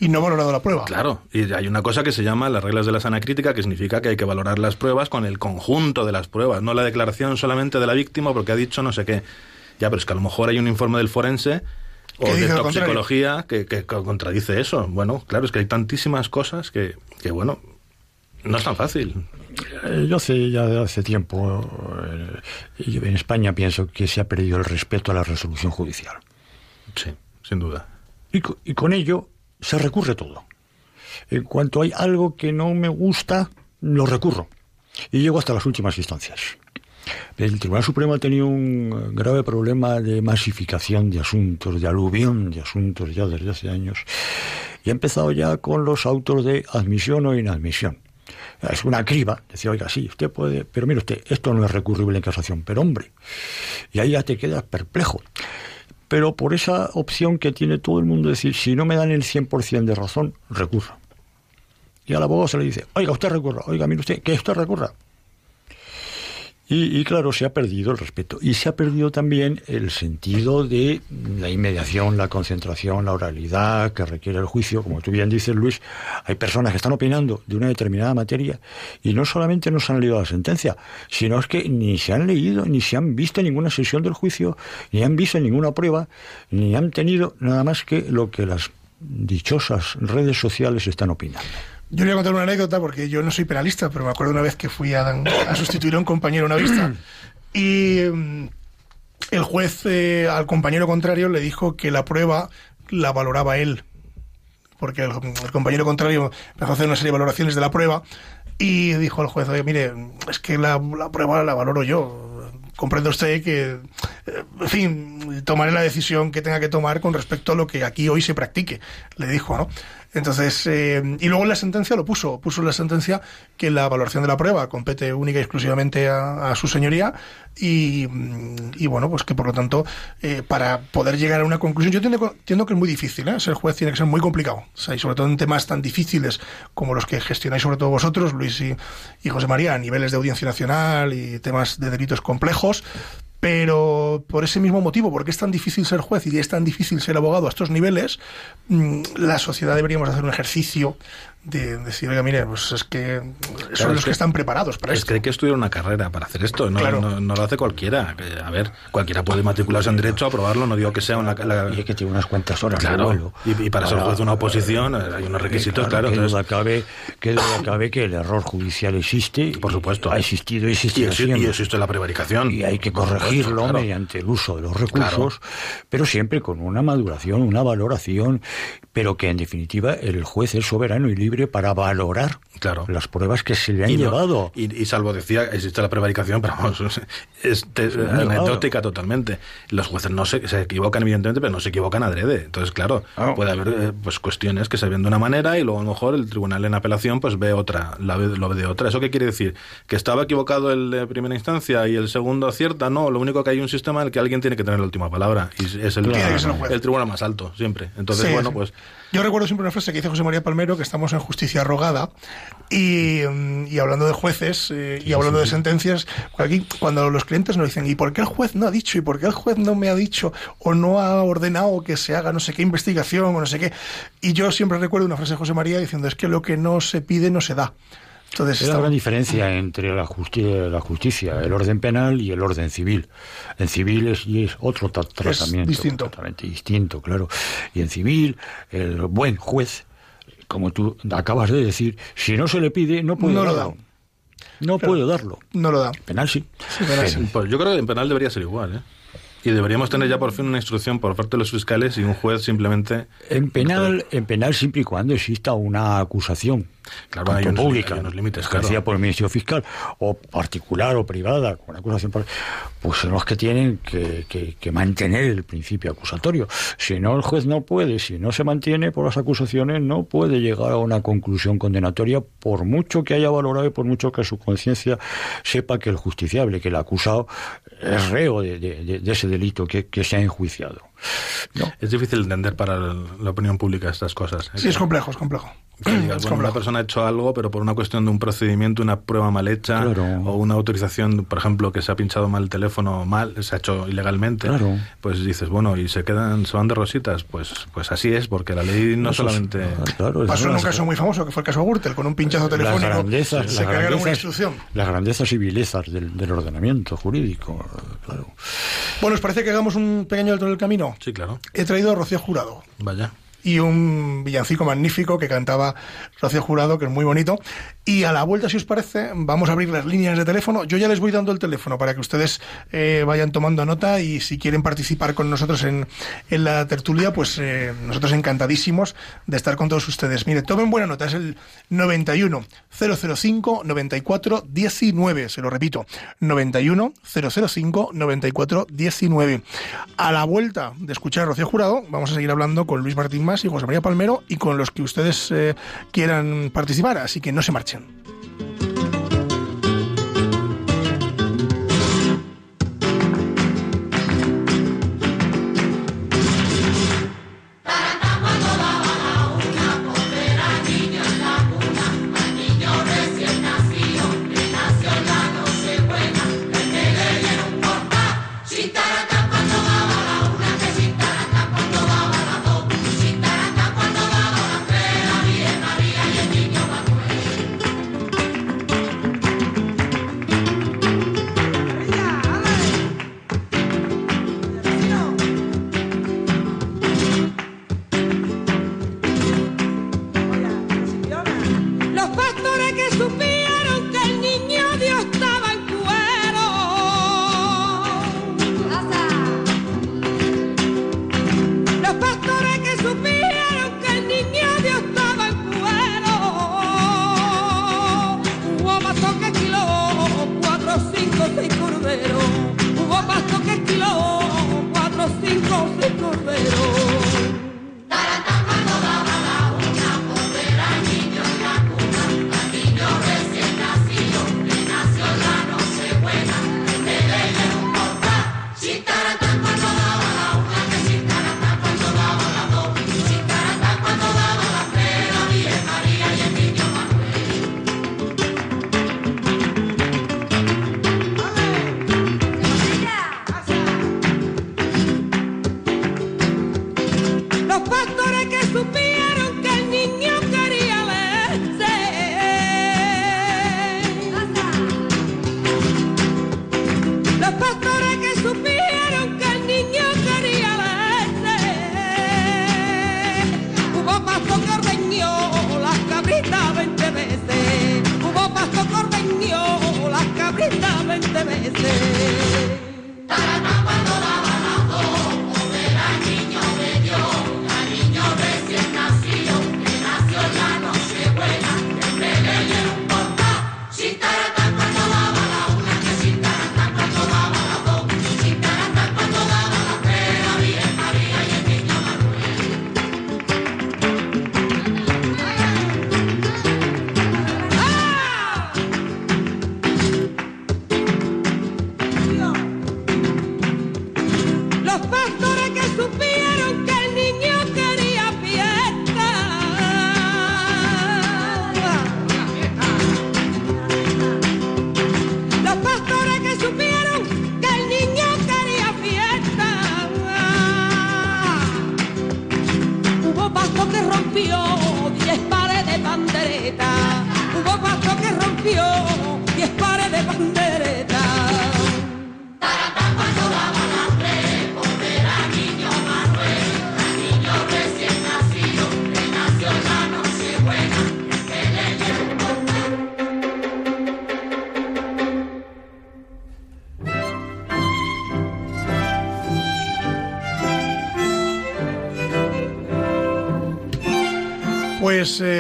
y no ha valorado la prueba. Claro, y hay una cosa que se llama las reglas de la sana crítica, que significa que hay que valorar las pruebas con el conjunto de las pruebas, no la declaración solamente de la víctima porque ha dicho no sé qué. Ya, pero es que a lo mejor hay un informe del forense o de toxicología que, que, contradice eso. Bueno, claro, es que hay tantísimas cosas que, que bueno, no es tan fácil. Eh, yo hace ya hace tiempo, eh, en España pienso que se ha perdido el respeto a la resolución judicial. Sí, sin duda. Y, y con ello se recurre todo. En cuanto hay algo que no me gusta, lo recurro. Y llego hasta las últimas instancias. El Tribunal Supremo ha tenido un grave problema de masificación de asuntos, de aluvión de asuntos ya desde hace años. Y ha empezado ya con los autos de admisión o inadmisión. Es una criba, decía, oiga, sí, usted puede, pero mire usted, esto no es recurrible en casación, pero hombre, y ahí ya te quedas perplejo pero por esa opción que tiene todo el mundo, decir, si no me dan el 100% de razón, recurra. Y al abogado se le dice, oiga, usted recurra, oiga, mire usted, que usted recurra. Y, claro, se ha perdido el respeto. Y se ha perdido también el sentido de la inmediación, la concentración, la oralidad que requiere el juicio. Como tú bien dices, Luis, hay personas que están opinando de una determinada materia y no solamente no se han leído la sentencia, sino es que ni se han leído, ni se han visto ninguna sesión del juicio, ni han visto ninguna prueba, ni han tenido nada más que lo que las dichosas redes sociales están opinando. Yo le voy a contar una anécdota porque yo no soy penalista, pero me acuerdo una vez que fui a, sustituir a un compañero en una vista y mm, el juez eh, al compañero contrario le dijo que la prueba la valoraba él, porque el, compañero contrario empezó a hacer una serie de valoraciones de la prueba y dijo el juez, oye, mire, es que la, la prueba la valoro yo. Comprende usted que, eh, en fin, tomaré la decisión que tenga que tomar con respecto a lo que aquí hoy se practique, le dijo, ¿no? Entonces, eh, y luego la sentencia lo puso, puso la sentencia que la valoración de la prueba compete única y exclusivamente a, su señoría y, bueno, pues que por lo tanto, eh, para poder llegar a una conclusión, yo entiendo, que es muy difícil, ¿eh? ser juez tiene que ser muy complicado, y sobre todo en temas tan difíciles como los que gestionáis sobre todo vosotros, Luis y José María, a niveles de audiencia nacional y temas de delitos complejos, pero por ese mismo motivo, porque es tan difícil ser juez y es tan difícil ser abogado a estos niveles, mm, la sociedad deberíamos hacer un ejercicio de decir, oiga, mire, pues es que son Claro, los es que, que- están preparados para Es esto. que hay que estudiar una carrera para hacer esto, no, Claro. no, no lo hace cualquiera. Eh, A ver, cualquiera puede matricularse en Derecho, aprobarlo, no digo que sea una... la- Y es que tiene unas cuantas horas de Claro, vuelo. y, y para ser juez de una oposición eh, hay unos requisitos, claro. que entonces- duda cabe, que duda cabe que el error judicial existe. Por supuesto. Ha existido y existe, y existe la prevaricación. y hay que supuesto, corregirlo claro. mediante el uso de los recursos, pero siempre con una maduración, una valoración, pero que en definitiva el juez es soberano y libre para valorar Claro. las pruebas que se le han Y no- llevado. y, y salvo decía, existe la prevaricación, pero vamos, es, anecdótica totalmente. Los jueces no se, se equivocan, evidentemente, pero no se equivocan adrede. Entonces, claro, Claro. puede haber eh, pues cuestiones que se ven de una manera y luego a lo mejor el tribunal en apelación pues ve otra, la ve, lo ve de otra. ¿Eso qué quiere decir? ¿Que estaba equivocado el de primera instancia y el segundo acierta? No, lo único que hay un sistema en el que alguien tiene que tener la última palabra y es el, el tribunal más alto, siempre. Entonces, Sí, bueno, sí. pues Yo recuerdo siempre una frase que dice José María Palmero, que estamos en justicia rogada, y, mm, y hablando de jueces eh, y hablando de sentencias, aquí cuando los clientes nos dicen, ¿y por qué el juez no ha dicho? ¿Y por qué el juez no me ha dicho? ¿O no ha ordenado que se haga no sé qué investigación o no sé qué? Y yo siempre recuerdo una frase de José María diciendo, es que lo que no se pide no se da. Entonces, Es la está- gran diferencia entre la justicia, la justicia, el orden penal y el orden civil. En civil es, y es otro tra- tratamiento. distinto. Totalmente distinto, claro. Y en civil, el buen juez, como tú acabas de decir, si no se le pide, no puede No lo darlo. da. No puede darlo. no lo da. Penal sí. Sí, penal Pero- sí. Pues yo creo que en penal debería ser igual, ¿eh? Y deberíamos tener ya por fin una instrucción por parte de los fiscales y un juez simplemente... En penal, en penal siempre y cuando exista una acusación. Claro, hay tanto unos- pública, hay unos límites, ejercida claro. por el Ministerio Fiscal, o particular o privada, con acusación, pues son los que tienen que, que- que mantener el principio acusatorio. Si no, el juez no puede, si no se mantiene por las acusaciones, no puede llegar a una conclusión condenatoria, por mucho que haya valorado y por mucho que su conciencia sepa que el justiciable, que el acusado, es reo de, de- de- de ese delito que, que se ha enjuiciado. No. Es difícil entender para la opinión pública estas cosas. ¿eh? Sí, es complejo, es complejo. Que digas, Es bueno, complejo. una persona ha hecho algo, pero por una cuestión de un procedimiento, una prueba mal hecha, Claro. o una autorización, por ejemplo, que se ha pinchado mal el teléfono mal, se ha hecho ilegalmente, Claro. pues dices, bueno, y se quedan, se van de rositas, pues, pues así es, porque la ley no Eso es- solamente... claro, Pasó en un las- caso muy famoso, que fue el caso Gürtel, con un pinchazo las telefónico. grandezas, se las cargaron una grandezas- instrucción. Las grandezas y vilezas del, del ordenamiento jurídico, claro. Bueno, ¿os parece que hagamos un pequeño alto en el Sí, claro, He traído a Rocío Jurado. Vaya. Y un villancico magnífico que cantaba Rocío Jurado, que es muy bonito. Y a la vuelta, si os parece, vamos a abrir las líneas de teléfono. Yo ya les voy dando el teléfono para que ustedes eh, vayan tomando nota y si quieren participar con nosotros en, en la tertulia, pues eh, nosotros encantadísimos de estar con todos ustedes. Mire, tomen buena nota, es el 91 005 94 19, se lo repito, 91 005 94 19. A la vuelta de escuchar a Rocío Jurado, vamos a seguir hablando con Luis Martín Más y José María Palmero y con los que ustedes eh, quieran participar, así que no se marchen.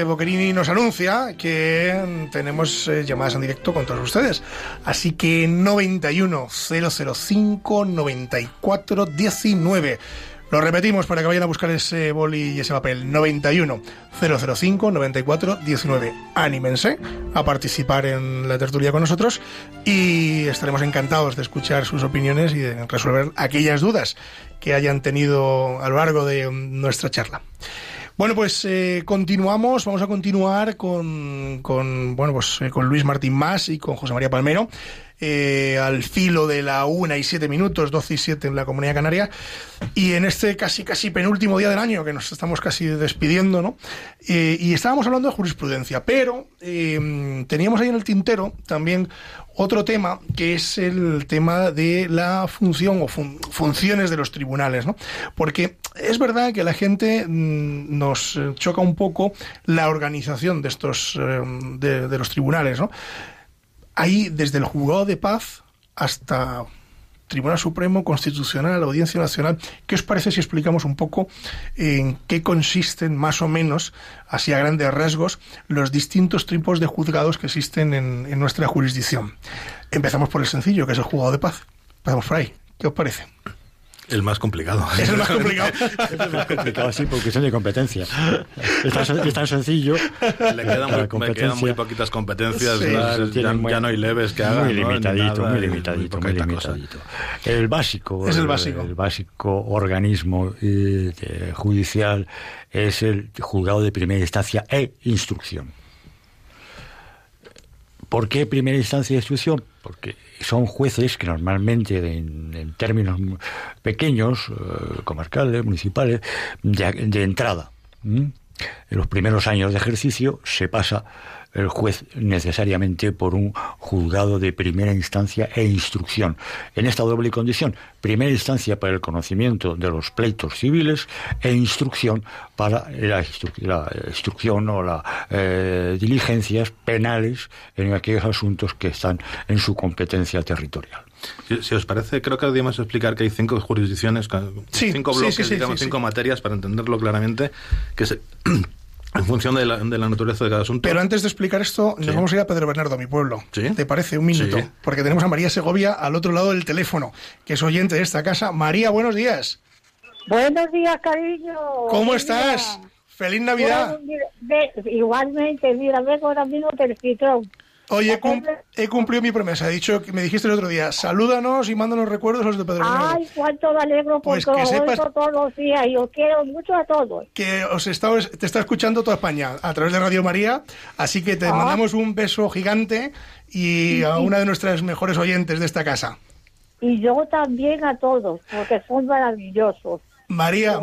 Boquerini nos anuncia que tenemos eh, llamadas en directo con todos ustedes. Así que 91 005 94 19. Lo repetimos para que vayan a buscar ese boli y ese papel. 91 005 94 19. Anímense a participar en la tertulia con nosotros y estaremos encantados de escuchar sus opiniones y de resolver aquellas dudas que hayan tenido a lo largo de mm, nuestra charla. Bueno, pues eh, continuamos, vamos a continuar con, con bueno, pues, eh, con Luis Martín Más y con José María Palmero, eh, al filo de la una y siete minutos, 12 y 7 en la Comunidad Canaria, y en este casi casi penúltimo día del año, que nos estamos casi despidiendo, ¿no? Y estábamos hablando de jurisprudencia, pero teníamos ahí en el tintero también otro tema que es el tema de la función o fun- funciones de los tribunales, ¿no? Porque es verdad que la gente mm, nos choca un poco la organización de estos eh, de, los tribunales, ¿no? Hay desde el juzgado de paz hasta Tribunal Supremo, Constitucional, Audiencia Nacional. ¿Qué os parece si explicamos un poco en qué consisten más o menos, así a grandes rasgos, los distintos tipos de juzgados que existen en, en nuestra jurisdicción? Empezamos por el sencillo, que es el juzgado de paz. Empezamos por ahí. ¿Qué os parece? El más complicado. Es el más complicado. Es más complicado así por cuestión de competencia. Es tan, sen- es tan sencillo. Le quedan muy, me quedan muy poquitas competencias. Sí. ya, ya- Tienen muy- ya no hay leves que hagan. Muy limitadito, nada, muy limitadito, muy cosa. limitadito. El básico. Es el básico. El básico organismo eh, de- judicial es el juzgado de primera instancia e instrucción. ¿Por qué primera instancia e instrucción? Porque son jueces que normalmente, en, términos pequeños, eh, comarcales, municipales, de, de entrada. En los primeros años de ejercicio se pasa el juez necesariamente por un juzgado de primera instancia e instrucción. En esta doble condición, primera instancia para el conocimiento de los pleitos civiles e instrucción para la, instru- la instrucción o las diligencias penales en aquellos asuntos que están en su competencia territorial. Si, si os parece, creo que deberíamos explicar que hay cinco jurisdicciones, cinco sí, bloques, sí, sí, digamos, sí, cinco sí. materias para entenderlo claramente, que se, en función de la, de la naturaleza de cada asunto. Pero antes de explicar esto, nos vamos a ir a Pedro Bernardo, a mi pueblo. Sí. ¿Te parece? Un minuto. Sí. Porque tenemos a María Segovia al otro lado del teléfono, que es oyente de esta casa. María, buenos días. Buenos días, cariño. ¿Cómo estás? Feliz Navidad. bueno, mira, ve- igualmente, mira, vengo ahora mismo del citrón. Oye, he, cum- he cumplido mi promesa. He dicho que me dijiste el otro día, salúdanos y mándanos recuerdos los de Pedro. Ay, cuánto me alegro Pues porque que os sepas- todos los días y os quiero mucho a todos. Que os está, te está escuchando toda España a través de Radio María. Así que te Ah. mandamos un beso gigante y a una de nuestras mejores oyentes de esta casa. Y yo también a todos, porque son maravillosos. María,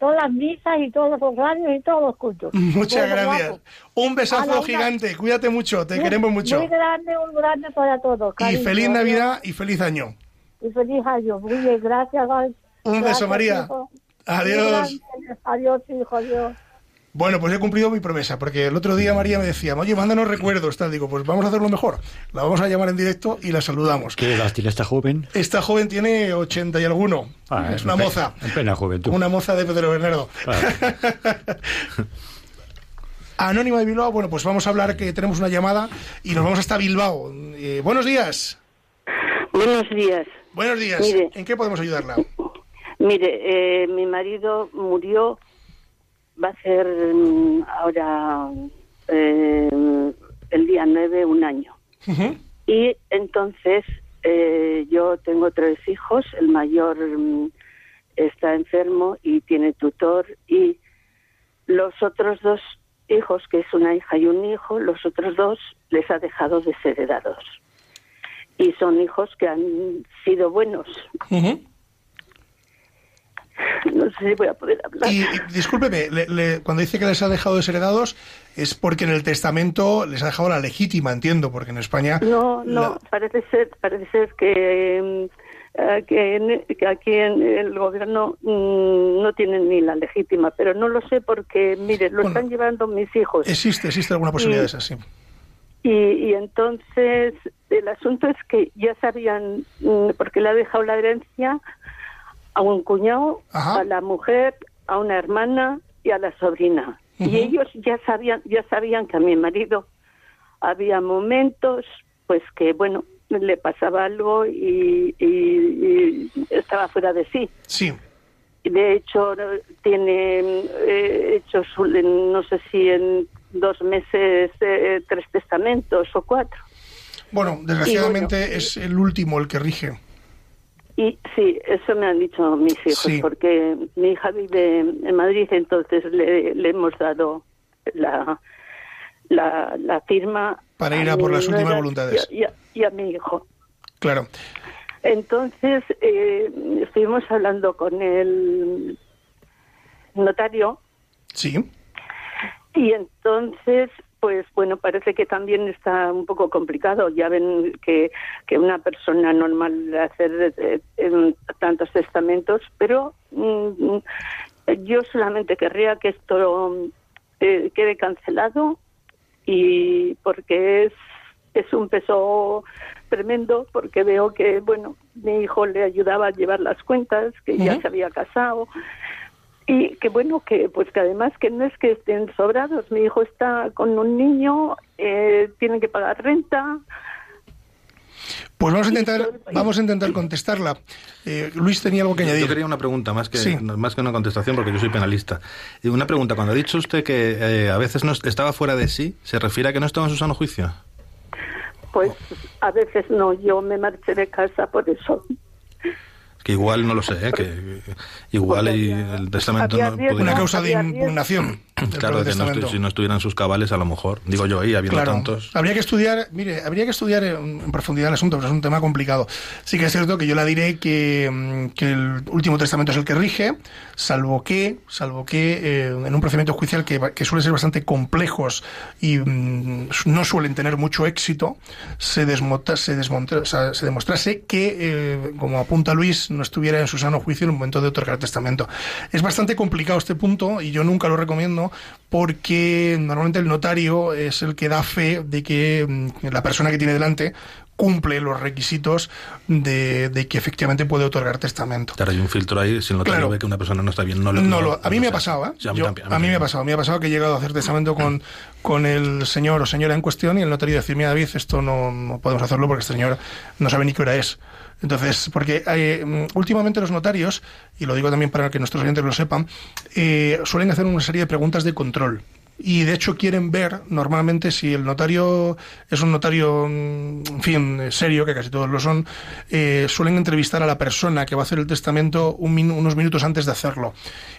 todas las misas y todos los radios y todos los cultos. muchas gracias. guapo. Un besazo gigante. Cuídate mucho. Te Muy- queremos mucho. Muy grande, un grande para todos. Y cariño. feliz Adiós. Navidad y feliz año. Y feliz año. Muy bien, gracias. Un beso, Gracias, María. hijo. Adiós. Adiós, hijo, adiós. Bueno, pues he cumplido mi promesa, porque el otro día María me decía, oye, mándanos recuerdos, tal. Digo, pues vamos a hacerlo mejor. La vamos a llamar en directo y la saludamos. ¿Qué edad tiene esta joven? Esta joven tiene 80 y alguno. Ah, es una en moza. En plena juventud. Una moza de Pedro Bernardo. Claro. Anónima de Bilbao, bueno, pues vamos a hablar que tenemos una llamada y nos vamos hasta Bilbao. Eh, buenos días. Buenos días. Buenos días. Mire. ¿En qué podemos ayudarla? Mire, eh, mi marido murió, va a ser mm, ahora eh, el día 9 un año. Y entonces eh, yo tengo tres hijos, el mayor mm, está enfermo y tiene tutor y los otros dos hijos, que es una hija y un hijo, los otros dos les ha dejado desheredados. Y son hijos que han sido buenos. Ujú. no sé si voy a poder hablar. Y, discúlpeme, le- le- cuando dice que les ha dejado desheredados, es porque en el testamento les ha dejado la legítima, entiendo, porque en España. No, no, la- parece ser, parece ser que, mm, eh, que, aquí en el gobierno mm, no tienen ni la legítima, pero no lo sé porque, mire, lo Bueno. están llevando mis hijos. existe, existe alguna posibilidad de Y- esa, sí. Y, y entonces el asunto es que ya sabían, mm, porque le ha dejado la herencia a un cuñado, Ajá. a la mujer, a una hermana y a la sobrina. Y ellos ya sabían, ya sabían que a mi marido había momentos, pues que bueno, le pasaba algo y, y- y estaba fuera de sí. Sí. De hecho, tiene eh, hecho, su- no sé si en dos meses, eh, tres testamentos o cuatro. Bueno, desgraciadamente bueno, es el último el que rige. Y sí, eso me han dicho mis hijos, Sí. porque mi hija vive en Madrid, entonces le, le hemos dado la, la, la firma. Para ir a por las últimas voluntades. Y a, y a- y a mi hijo. Claro. Entonces, eh, estuvimos hablando con el notario Sí. Y entonces, pues bueno, parece que también está un poco complicado. Ya ven que, que una persona normal hacer eh, en tantos testamentos, pero mm, yo solamente querría que esto eh, quede cancelado y porque es es un peso tremendo porque veo que bueno mi hijo le ayudaba a llevar las cuentas que ya se había casado y que bueno, que pues que además que no es que estén sobrados, mi hijo está con un niño, eh, tiene que pagar renta. Pues vamos a intentar, vamos a intentar contestarla. Eh, Luis tenía algo que Yo añadir. quería una pregunta más que, Sí. más que una contestación porque yo soy penalista. Y una pregunta, cuando ha dicho usted que eh, a veces no est- estaba fuera de sí, ¿se refiere a que no estaba en su sano juicio? Pues a veces no, yo me marché de casa por eso. Que igual no lo sé, ¿eh? que que igual y el testamento no. Una causa de impugnación. Claro, que no estu- si no estuvieran sus cabales, a lo mejor. Digo yo ahí, habiendo Claro, tantos. habría que estudiar, mire, habría que estudiar en, en profundidad el asunto, pero es un tema complicado. Sí que es cierto que yo la diré que, mm, que el último testamento es el que rige, salvo que, salvo que eh, en un procedimiento judicial que, que suele ser bastante complejos y mm, no suelen tener mucho éxito, se, desmonta, se, desmonta- o sea, se demostrase que, eh, como apunta Luis, no estuviera en su sano juicio en el momento de otorgar testamento. Es bastante complicado este punto y yo nunca lo recomiendo porque normalmente el notario es el que da fe de que mm, la persona que tiene delante cumple los requisitos de, de que efectivamente puede otorgar testamento. Claro, hay un filtro ahí, si el notario Claro. ve que una persona no está bien, no lo... No a mí no me ha pasado, ¿eh? A mí Yo- también, a mí me ha pasado, me ha pasado que he llegado a hacer testamento con, con el señor o señora en cuestión y el notario decir, mira David, esto no, no podemos hacerlo porque este señor no sabe ni qué hora es. Entonces, porque eh, últimamente los notarios, y lo digo también para que nuestros oyentes lo sepan, eh, suelen hacer una serie de preguntas de control. Y de hecho quieren ver normalmente si el notario es un notario, mm, en fin, eh, serio, que casi todos lo son, eh, suelen entrevistar a la persona que va a hacer el testamento un unos minutos antes de hacerlo.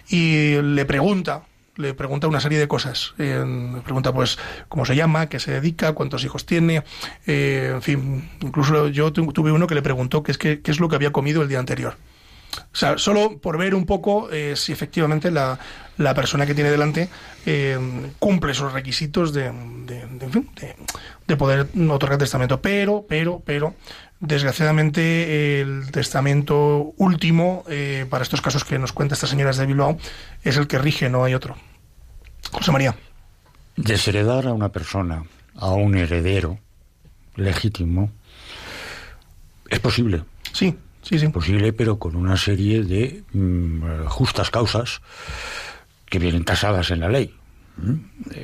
Y le pregunta, le pregunta una serie de cosas. Eh, le pregunta, pues, cómo se llama, qué se dedica, cuántos hijos tiene. eh, en fin, incluso yo tu- tuve uno que le preguntó qué es, qué, qué es lo que había comido el día anterior. O sea, solo por ver un poco eh, si efectivamente la, la persona que tiene delante cumple esos requisitos de, de, de- de poder otorgar testamento. Pero, pero, pero, desgraciadamente el testamento último, eh, para estos casos que nos cuenta esta señora de Bilbao, es el que rige, no hay otro. José María. Desheredar a una persona, a un heredero legítimo, es posible. Sí, sí, sí. Posible, pero con una serie de mm, justas causas que vienen tasadas en la ley. ¿Mm?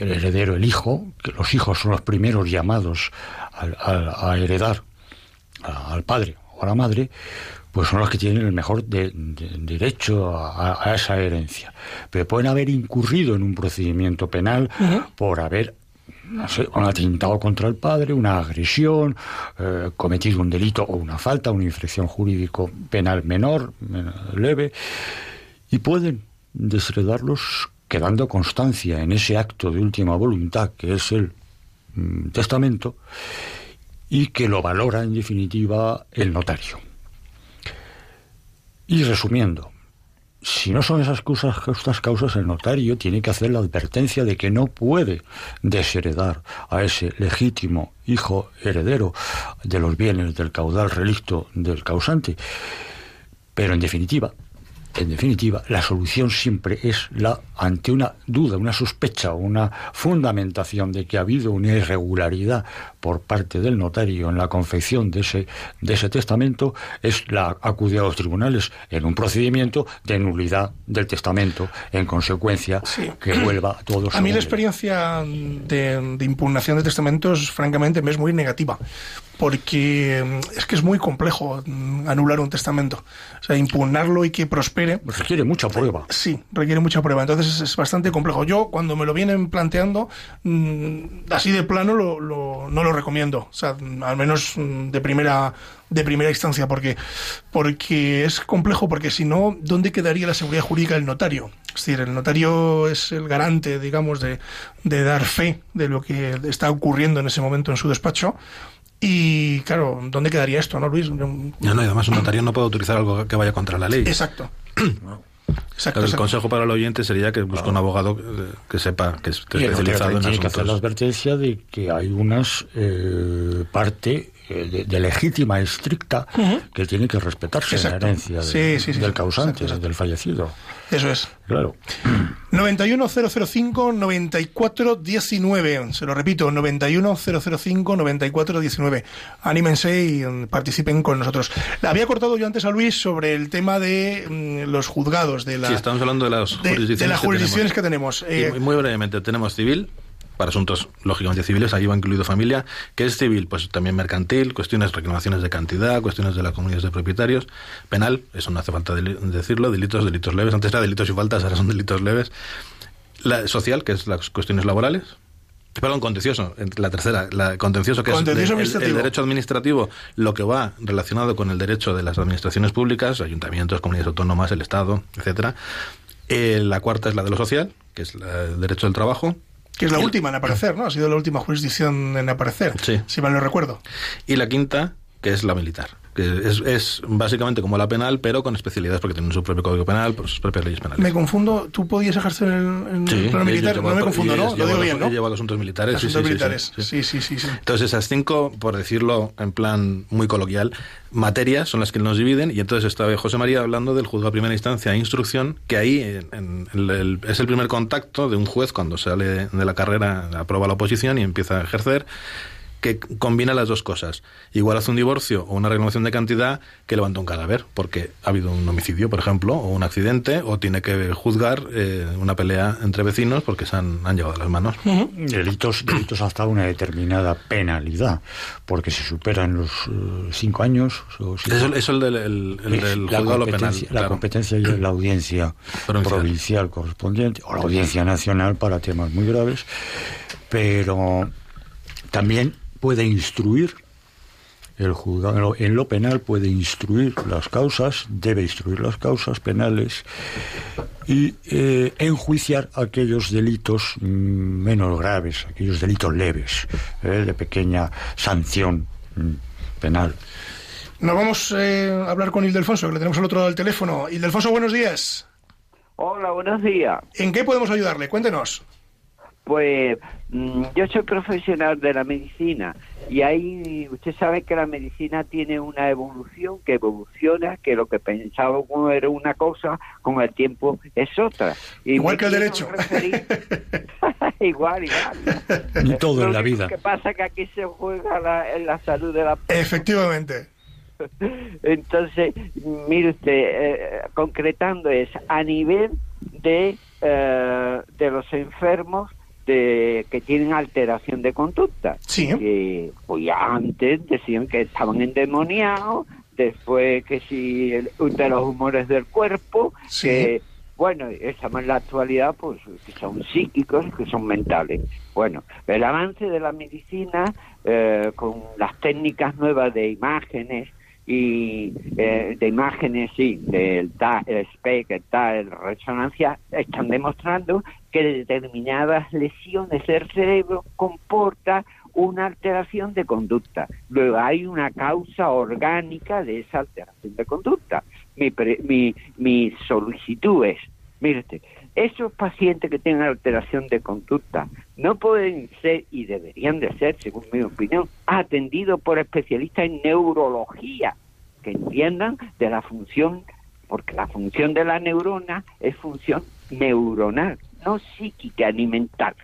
El heredero, el hijo, que los hijos son los primeros llamados a, heredar a- al padre o a la madre, pues son los que tienen el mejor de- de- derecho a, a esa herencia. Pero pueden haber incurrido en un procedimiento penal por haber no sé, un atentado contra el padre, una agresión, eh, cometido un delito o una falta, una infracción jurídico penal menor, men- leve, y pueden desheredarlos quedando constancia en ese acto de última voluntad que es el mm, testamento y que lo valora en definitiva el notario. Y resumiendo, si no son esas causas, justas causas, el notario tiene que hacer la advertencia de que no puede desheredar a ese legítimo hijo heredero de los bienes del caudal relicto del causante. Pero en definitiva, en definitiva, la solución siempre es la ante una duda, una sospecha o una fundamentación de que ha habido una irregularidad por parte del notario en la confección de ese, de ese testamento, es la acudir a los tribunales en un procedimiento de nulidad del testamento, en consecuencia que vuelva a todos. A mí la experiencia de, de impugnación de testamentos, francamente, me es muy negativa porque mm, es que es muy complejo mm, anular un testamento. O sea, impugnarlo y que prospere. Requiere mucha prueba. Sí, requiere mucha prueba. Entonces es bastante complejo. Yo, cuando me lo vienen planteando, mm, así de plano lo, lo, no lo recomiendo. O sea, al menos de primera de primera instancia, porque, porque es complejo, porque si no, ¿dónde quedaría la seguridad jurídica del notario? Es decir, el notario es el garante, digamos, de, de dar fe de lo que está ocurriendo en ese momento en su despacho y claro, ¿dónde quedaría esto, no, Luis? No, no, y además un notario no puede utilizar algo que vaya contra la ley. Exacto. Exacto, el consejo para el oyente sería que busque un abogado que, sepa que es especializado en Tiene que hacer la advertencia de que hay unas eh, parte eh, de, legítima estricta que tiene que respetarse en la herencia del causante, del fallecido. Eso es. Claro. 91005-9419. Se lo repito, 91005-9419. Anímense y mm, participen con nosotros. Le había cortado yo antes a Luis sobre el tema de mm, los juzgados. De la, sí, estamos hablando de las jurisdicciones, de, las jurisdicciones que tenemos. Que tenemos. Eh, muy brevemente, tenemos civil, para asuntos lógicamente civiles, ahí va incluido familia, que es civil, pues también mercantil, cuestiones, reclamaciones de cantidad, cuestiones de las comunidades de propietarios, penal, eso no hace falta decirlo, delitos, delitos leves, antes era delitos y faltas, ahora son delitos leves, la social, que es las cuestiones laborales, Perdón, contencioso, la tercera, la contencioso, que es el, derecho administrativo, lo que va relacionado con el derecho de las administraciones públicas, ayuntamientos, comunidades autónomas, el Estado, etcétera. Eh, la cuarta es la de lo social, que es el derecho del trabajo. Que es la última en aparecer, ¿no? Ha sido la última jurisdicción en aparecer, sí. si mal no recuerdo. Y la quinta, que es la militar que es, es, básicamente como la penal, pero con especialidades porque tienen su propio código penal, pues sus propias leyes penales. Me confundo, ¿tú podías ejercer en, el plano militar? No me confundo, ¿no? Lo digo bien, ¿no? He llevado asuntos militares. Asuntos militares, sí sí, sí sí, Entonces esas cinco, por decirlo en plan muy coloquial, materias son las que nos dividen y entonces estaba José María hablando del juzgado de primera instancia e instrucción, que ahí en, es el primer contacto de un juez cuando sale de la carrera, aprueba la oposición y empieza a ejercer que combina las dos cosas. Igual hace un divorcio o una reclamación de cantidad que levanta un cadáver, porque ha habido un homicidio, por ejemplo, o un accidente, o tiene que juzgar eh, una pelea entre vecinos porque se han, han llevado las manos. delitos, delitos hasta una determinada penalidad, porque se superan los eh, cinco años. eso, es el del, el, juzgado penal. La competencia y la audiencia provincial correspondiente, o la audiencia nacional para temas muy graves, pero también puede instruir, el juzgado en lo penal puede instruir las causas, debe instruir las causas penales y eh, enjuiciar aquellos delitos mm, menos graves, aquellos delitos leves, eh, de pequeña sanción mm, penal. Nos vamos eh, a hablar con Ildefonso, que le tenemos al otro lado del teléfono. Ildefonso, buenos días. Hola, buenos días. ¿En qué podemos ayudarle? Cuéntenos. Pues mm, yo soy profesional de la medicina y ahí usted sabe que la medicina tiene una evolución, que evoluciona, que lo que pensaba uno era una cosa, con el tiempo es otra. igual que el derecho. igual, igual. Y todo en la vida. Lo que pasa que aquí se juega la, en la salud de la Efectivamente. Entonces, mire usted, eh, concretando es a nivel de, eh, de los enfermos que tienen alteración de conducta. Sí. Que, pues antes decían que estaban endemoniados, después que si de los humores del cuerpo, que bueno, estamos en la actualidad, pues que son psíquicos, que son mentales. Bueno, el avance de la medicina eh, con las técnicas nuevas de imágenes y eh, de imágenes, sí, del el SPEC, el TAL, resonancia, están demostrando que determinadas lesiones del cerebro comporta una alteración de conducta. Luego hay una causa orgánica de esa alteración de conducta. mi, pre- mi, mi solicitud es, mírate, esos pacientes que tengan alteración de conducta no pueden ser y deberían de ser, según mi opinión, atendidos por especialistas en neurología que entiendan de la función, porque la función de la neurona es función neuronal, no psíquica ni mental.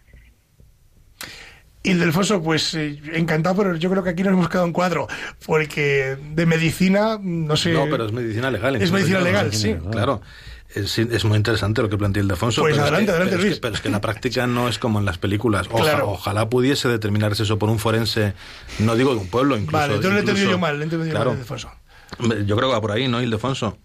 Y Delfoso, pues eh, encantado, pero yo creo que aquí nos hemos quedado en cuadro, porque de medicina, no sé... No, pero es medicina legal. Es medicina legal, sí. Claro. Es, es muy interesante lo que plantea Ildefonso. Pues pero es adelante, que- adelante, pero es que- Luis. pero es que en la práctica no es como en las películas. Oja- Claro. Ojalá pudiese determinarse eso por un forense, no digo de un pueblo, incluso. Vale, entonces lo he entendido yo mal, lo he entendido Claro. mal, Ildefonso. Yo creo que va por ahí, ¿no, Ildefonso?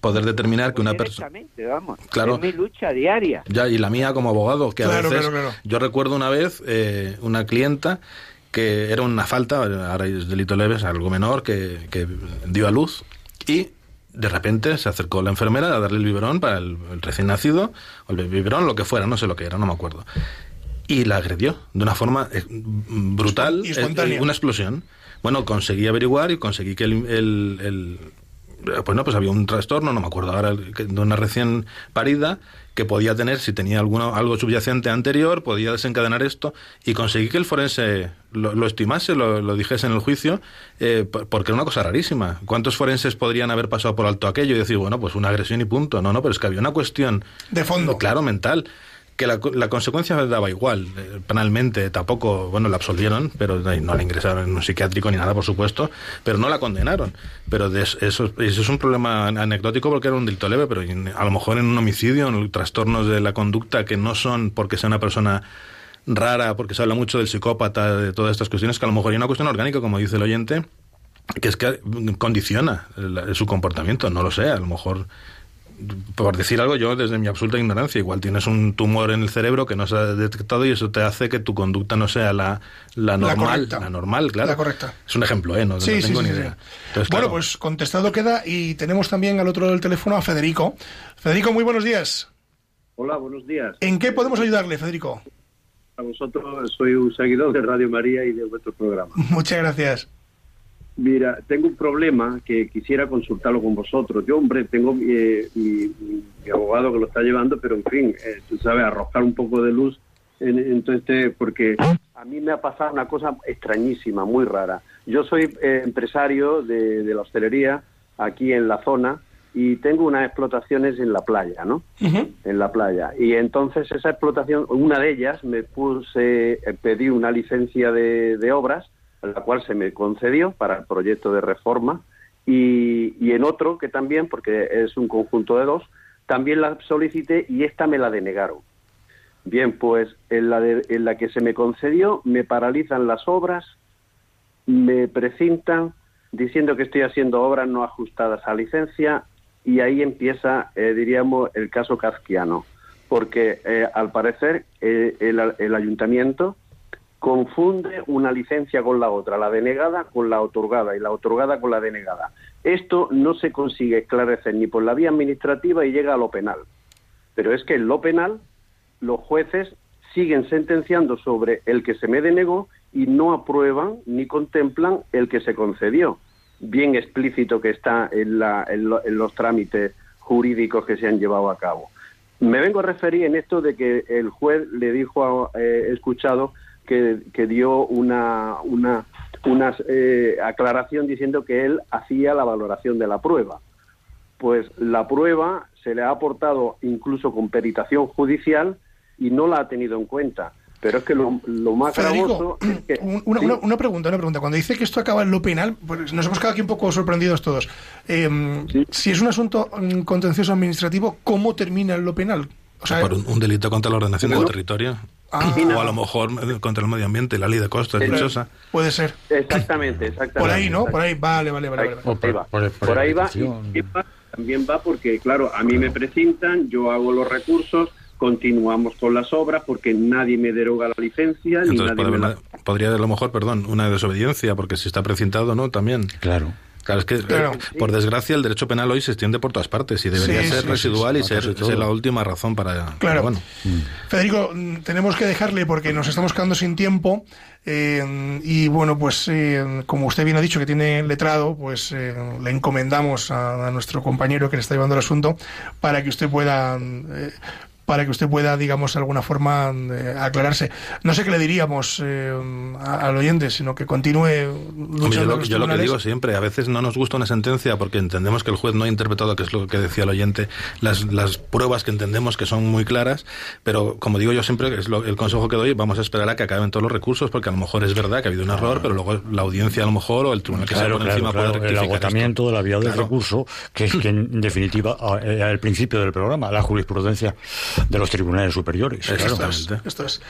Poder determinar que una persona... Vamos. Claro. Es mi lucha diaria. Ya, y la mía como abogado, que a Claro, veces... claro, claro. Yo recuerdo una vez eh, una clienta que era una falta, ahora es delito leve, es algo menor, que, que dio a luz y de repente se acercó la enfermera a darle el biberón para el, el recién nacido, o el biberón, lo que fuera, no sé lo que era, no me acuerdo. Y la agredió de una forma eh, brutal, Y espontánea. eh, una explosión. Bueno, conseguí averiguar y conseguí que el, el- el- pues no, pues había un trastorno, no me acuerdo ahora, de una recién parida que podía tener, si tenía alguno, algo subyacente anterior, podía desencadenar esto, y conseguí que el forense lo, lo estimase, lo, lo dijese en el juicio, eh, por- porque era una cosa rarísima. ¿Cuántos forenses podrían haber pasado por alto aquello y decir, bueno, pues una agresión y punto? No, no, pero es que había una cuestión... De fondo. Claro, mental. Que la, la consecuencia daba igual. Eh, penalmente tampoco, bueno, la absolvieron, pero no la ingresaron en un psiquiátrico ni nada, por supuesto, pero no la condenaron. Pero eso, eso es un problema anecdótico porque era un delito leve, pero a lo mejor en un homicidio, en trastornos de la conducta que no son porque sea una persona rara, porque se habla mucho del psicópata, de todas estas cuestiones, que a lo mejor hay una cuestión orgánica, como dice el oyente, que es que condiciona la- su comportamiento, no lo sé, a lo mejor por decir algo yo desde mi absoluta ignorancia igual tienes un tumor en el cerebro que no se ha detectado y eso te hace que tu conducta no sea la, la normal correcta. la, normal claro La correcta. es un ejemplo eh no, Sí, tengo sí, ni sí. idea Entonces, bueno, claro, pues contestado queda y tenemos también al otro lado del teléfono a Federico. Federico, muy buenos días. Hola, buenos días. ¿En qué podemos ayudarle, Federico? A vosotros soy un seguidor de Radio María y de vuestro programa. Muchas gracias. Mira, tengo un problema que quisiera consultarlo con vosotros. Yo, hombre, tengo eh, mi, mi abogado que lo está llevando, pero en fin, eh, tú sabes, arrojar un poco de luz en, en todo este, porque a mí me ha pasado una cosa extrañísima, muy rara. Yo soy eh, empresario de, de la hostelería aquí en la zona y tengo unas explotaciones en la playa, ¿no? en la playa. Y entonces esa explotación, una de ellas, me puse, eh, pedí una licencia de, de obras, la cual se me concedió para el proyecto de reforma, y, y en otro que también, porque es un conjunto de dos, también la solicité y esta me la denegaron. Bien, pues en la, de- en la que se me concedió me paralizan las obras, me precintan diciendo que estoy haciendo obras no ajustadas a licencia y ahí empieza, eh, diríamos, el caso kafkiano, porque eh, al parecer eh, el, el ayuntamiento confunde una licencia con la otra, la denegada con la otorgada y la otorgada con la denegada. Esto no se consigue esclarecer ni por la vía administrativa y llega a lo penal. Pero es que en lo penal los jueces siguen sentenciando sobre el que se me denegó y no aprueban ni contemplan el que se concedió. Bien explícito que está en, la- en lo- en los trámites jurídicos que se han llevado a cabo. Me vengo a referir en esto de que el juez le dijo, a- eh, escuchado, que, que dio una, una, una eh, aclaración diciendo que él hacía la valoración de la prueba. Pues la prueba se le ha aportado incluso con peritación judicial y no la ha tenido en cuenta. Pero es que lo, lo más Federico, gravoso es que... un- una, Sí. una- una pregunta, una pregunta. Cuando dice que esto acaba en lo penal, pues nos hemos quedado aquí un poco sorprendidos todos. Eh, Si es un asunto mm, contencioso administrativo, ¿cómo termina en lo penal? O sea, por un, un delito contra la ordenación del territorio Ah. o a lo mejor contra el medio ambiente la ley de costas Claro. dichosa puede ser. Exactamente, exactamente. Por ahí, ¿no? Por ahí, vale, vale, vale. vale. Por ahí va. Por ahí va, y también va, también va porque, claro, a mí me precintan, yo hago los recursos, continuamos con las obras porque nadie me deroga la licencia, ni entonces nadie puede me haber la... podría a lo mejor perdón una desobediencia porque si está precintado no también claro Claro, es que Claro. eh, por desgracia el derecho penal hoy se extiende por todas partes y debería Sí, ser sí, residual sí, y ser, la última razón para... Claro. bueno. Federico, mm, tenemos que dejarle porque nos estamos quedando sin tiempo. eh, y bueno, pues eh, como usted bien ha dicho que tiene letrado, pues le encomendamos a, a nuestro compañero que le está llevando el asunto para que usted pueda. Eh, para que usted pueda, digamos, de alguna forma eh, aclararse. No sé qué le diríamos eh, al oyente, sino que continúe luchando yo, lo, yo lo que digo siempre, a veces no nos gusta una sentencia porque entendemos que el juez no ha interpretado, que es lo que decía el oyente, las, las pruebas que entendemos que son muy claras, pero como digo yo siempre, es lo- el consejo que doy, vamos a esperar a que acaben todos los recursos, porque a lo mejor es verdad que ha habido un error, pero luego la audiencia a lo mejor o el tribunal que se pone claro, encima claro, puede el rectificar esto. agotamiento de la vía del Claro. recurso, que es que en definitiva a- era el principio del programa, la jurisprudencia de los tribunales superiores. claro. Esto es, esto es.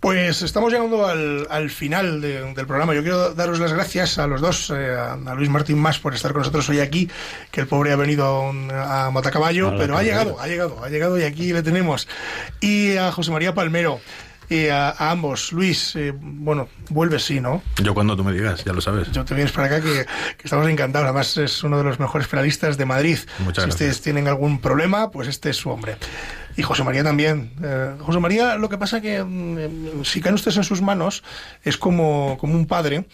Pues estamos llegando al, al final de- del programa. Yo quiero daros las gracias a los dos, eh, a, Luis Martín más por estar con nosotros hoy aquí, que el pobre ha venido a, a Matacaballo, A la pero ha llegado, ha llegado, ha llegado y aquí le tenemos. Y a José María Palmero. Y a, a ambos, Luis, eh, bueno, vuelves sí, ¿no? Yo cuando tú me digas, ya lo sabes. Yo te vienes para acá que, que estamos encantados. Además, es uno de los mejores penalistas de Madrid. Muchas si gracias. ustedes tienen algún problema, pues este es su hombre. Y José María también. Eh, José María, lo que pasa que mm, si caen ustedes en sus manos, es como, como un padre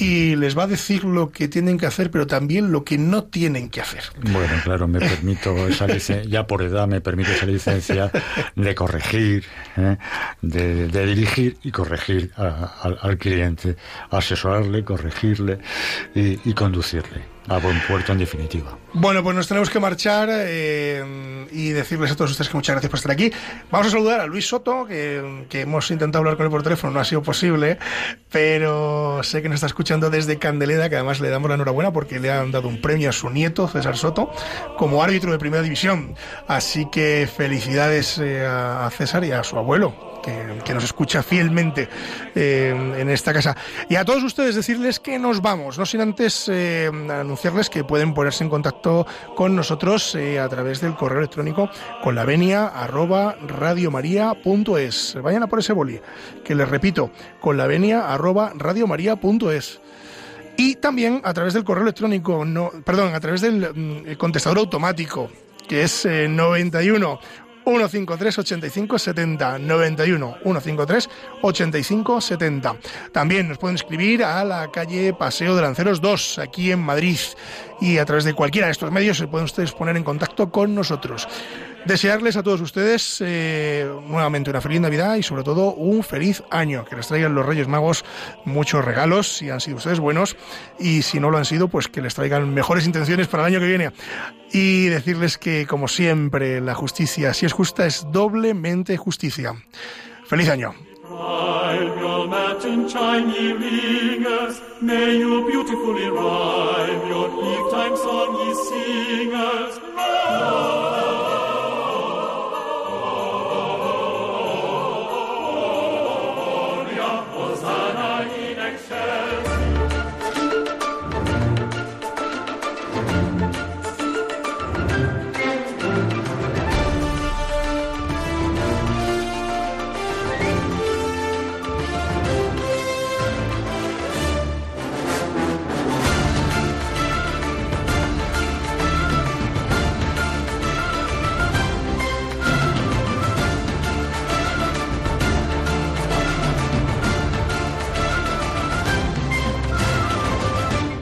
y les va a decir lo que tienen que hacer, pero también lo que no tienen que hacer. Bueno, claro, me permito esa licencia, ya por edad me permite esa licencia de corregir, ¿eh? de, de dirigir y corregir a- al- al cliente, asesorarle, corregirle y, y conducirle a buen puerto en definitiva. Bueno, pues nos tenemos que marchar eh, y decirles a todos ustedes que muchas gracias por estar aquí. Vamos a saludar a Luis Soto, que, que hemos intentado hablar con él por teléfono, no ha sido posible, pero sé que nos está escuchando desde Candeleda, que además le damos la enhorabuena porque le han dado un premio a su nieto, César Soto, como árbitro de primera división. Así que felicidades eh, a César y a su abuelo. Que, nos escucha fielmente eh, en esta casa. Y a todos ustedes decirles que nos vamos, no sin antes eh, anunciarles que pueden ponerse en contacto con nosotros eh, a través del correo electrónico con la venia. Vayan a por ese boli, que les repito, con la venia. Y también a través del correo electrónico, no, perdón, a través del mm, contestador automático, que es eh, 91 153 85 70 91 153 85 70. También nos pueden escribir a la calle Paseo de Lanceros 2, aquí en Madrid. Y a través de cualquiera de estos medios se pueden ustedes poner en contacto con nosotros. Desearles a todos ustedes eh, nuevamente una feliz Navidad y sobre todo un feliz año. Que les traigan los Reyes Magos muchos regalos, si han sido ustedes buenos, y si no lo han sido, pues que les traigan mejores intenciones para el año que viene. Y decirles que, como siempre, la justicia, si es justa, es doblemente justicia. Feliz año. Rhyme your ringers, may you beautifully rhyme your eve time song, ye singers.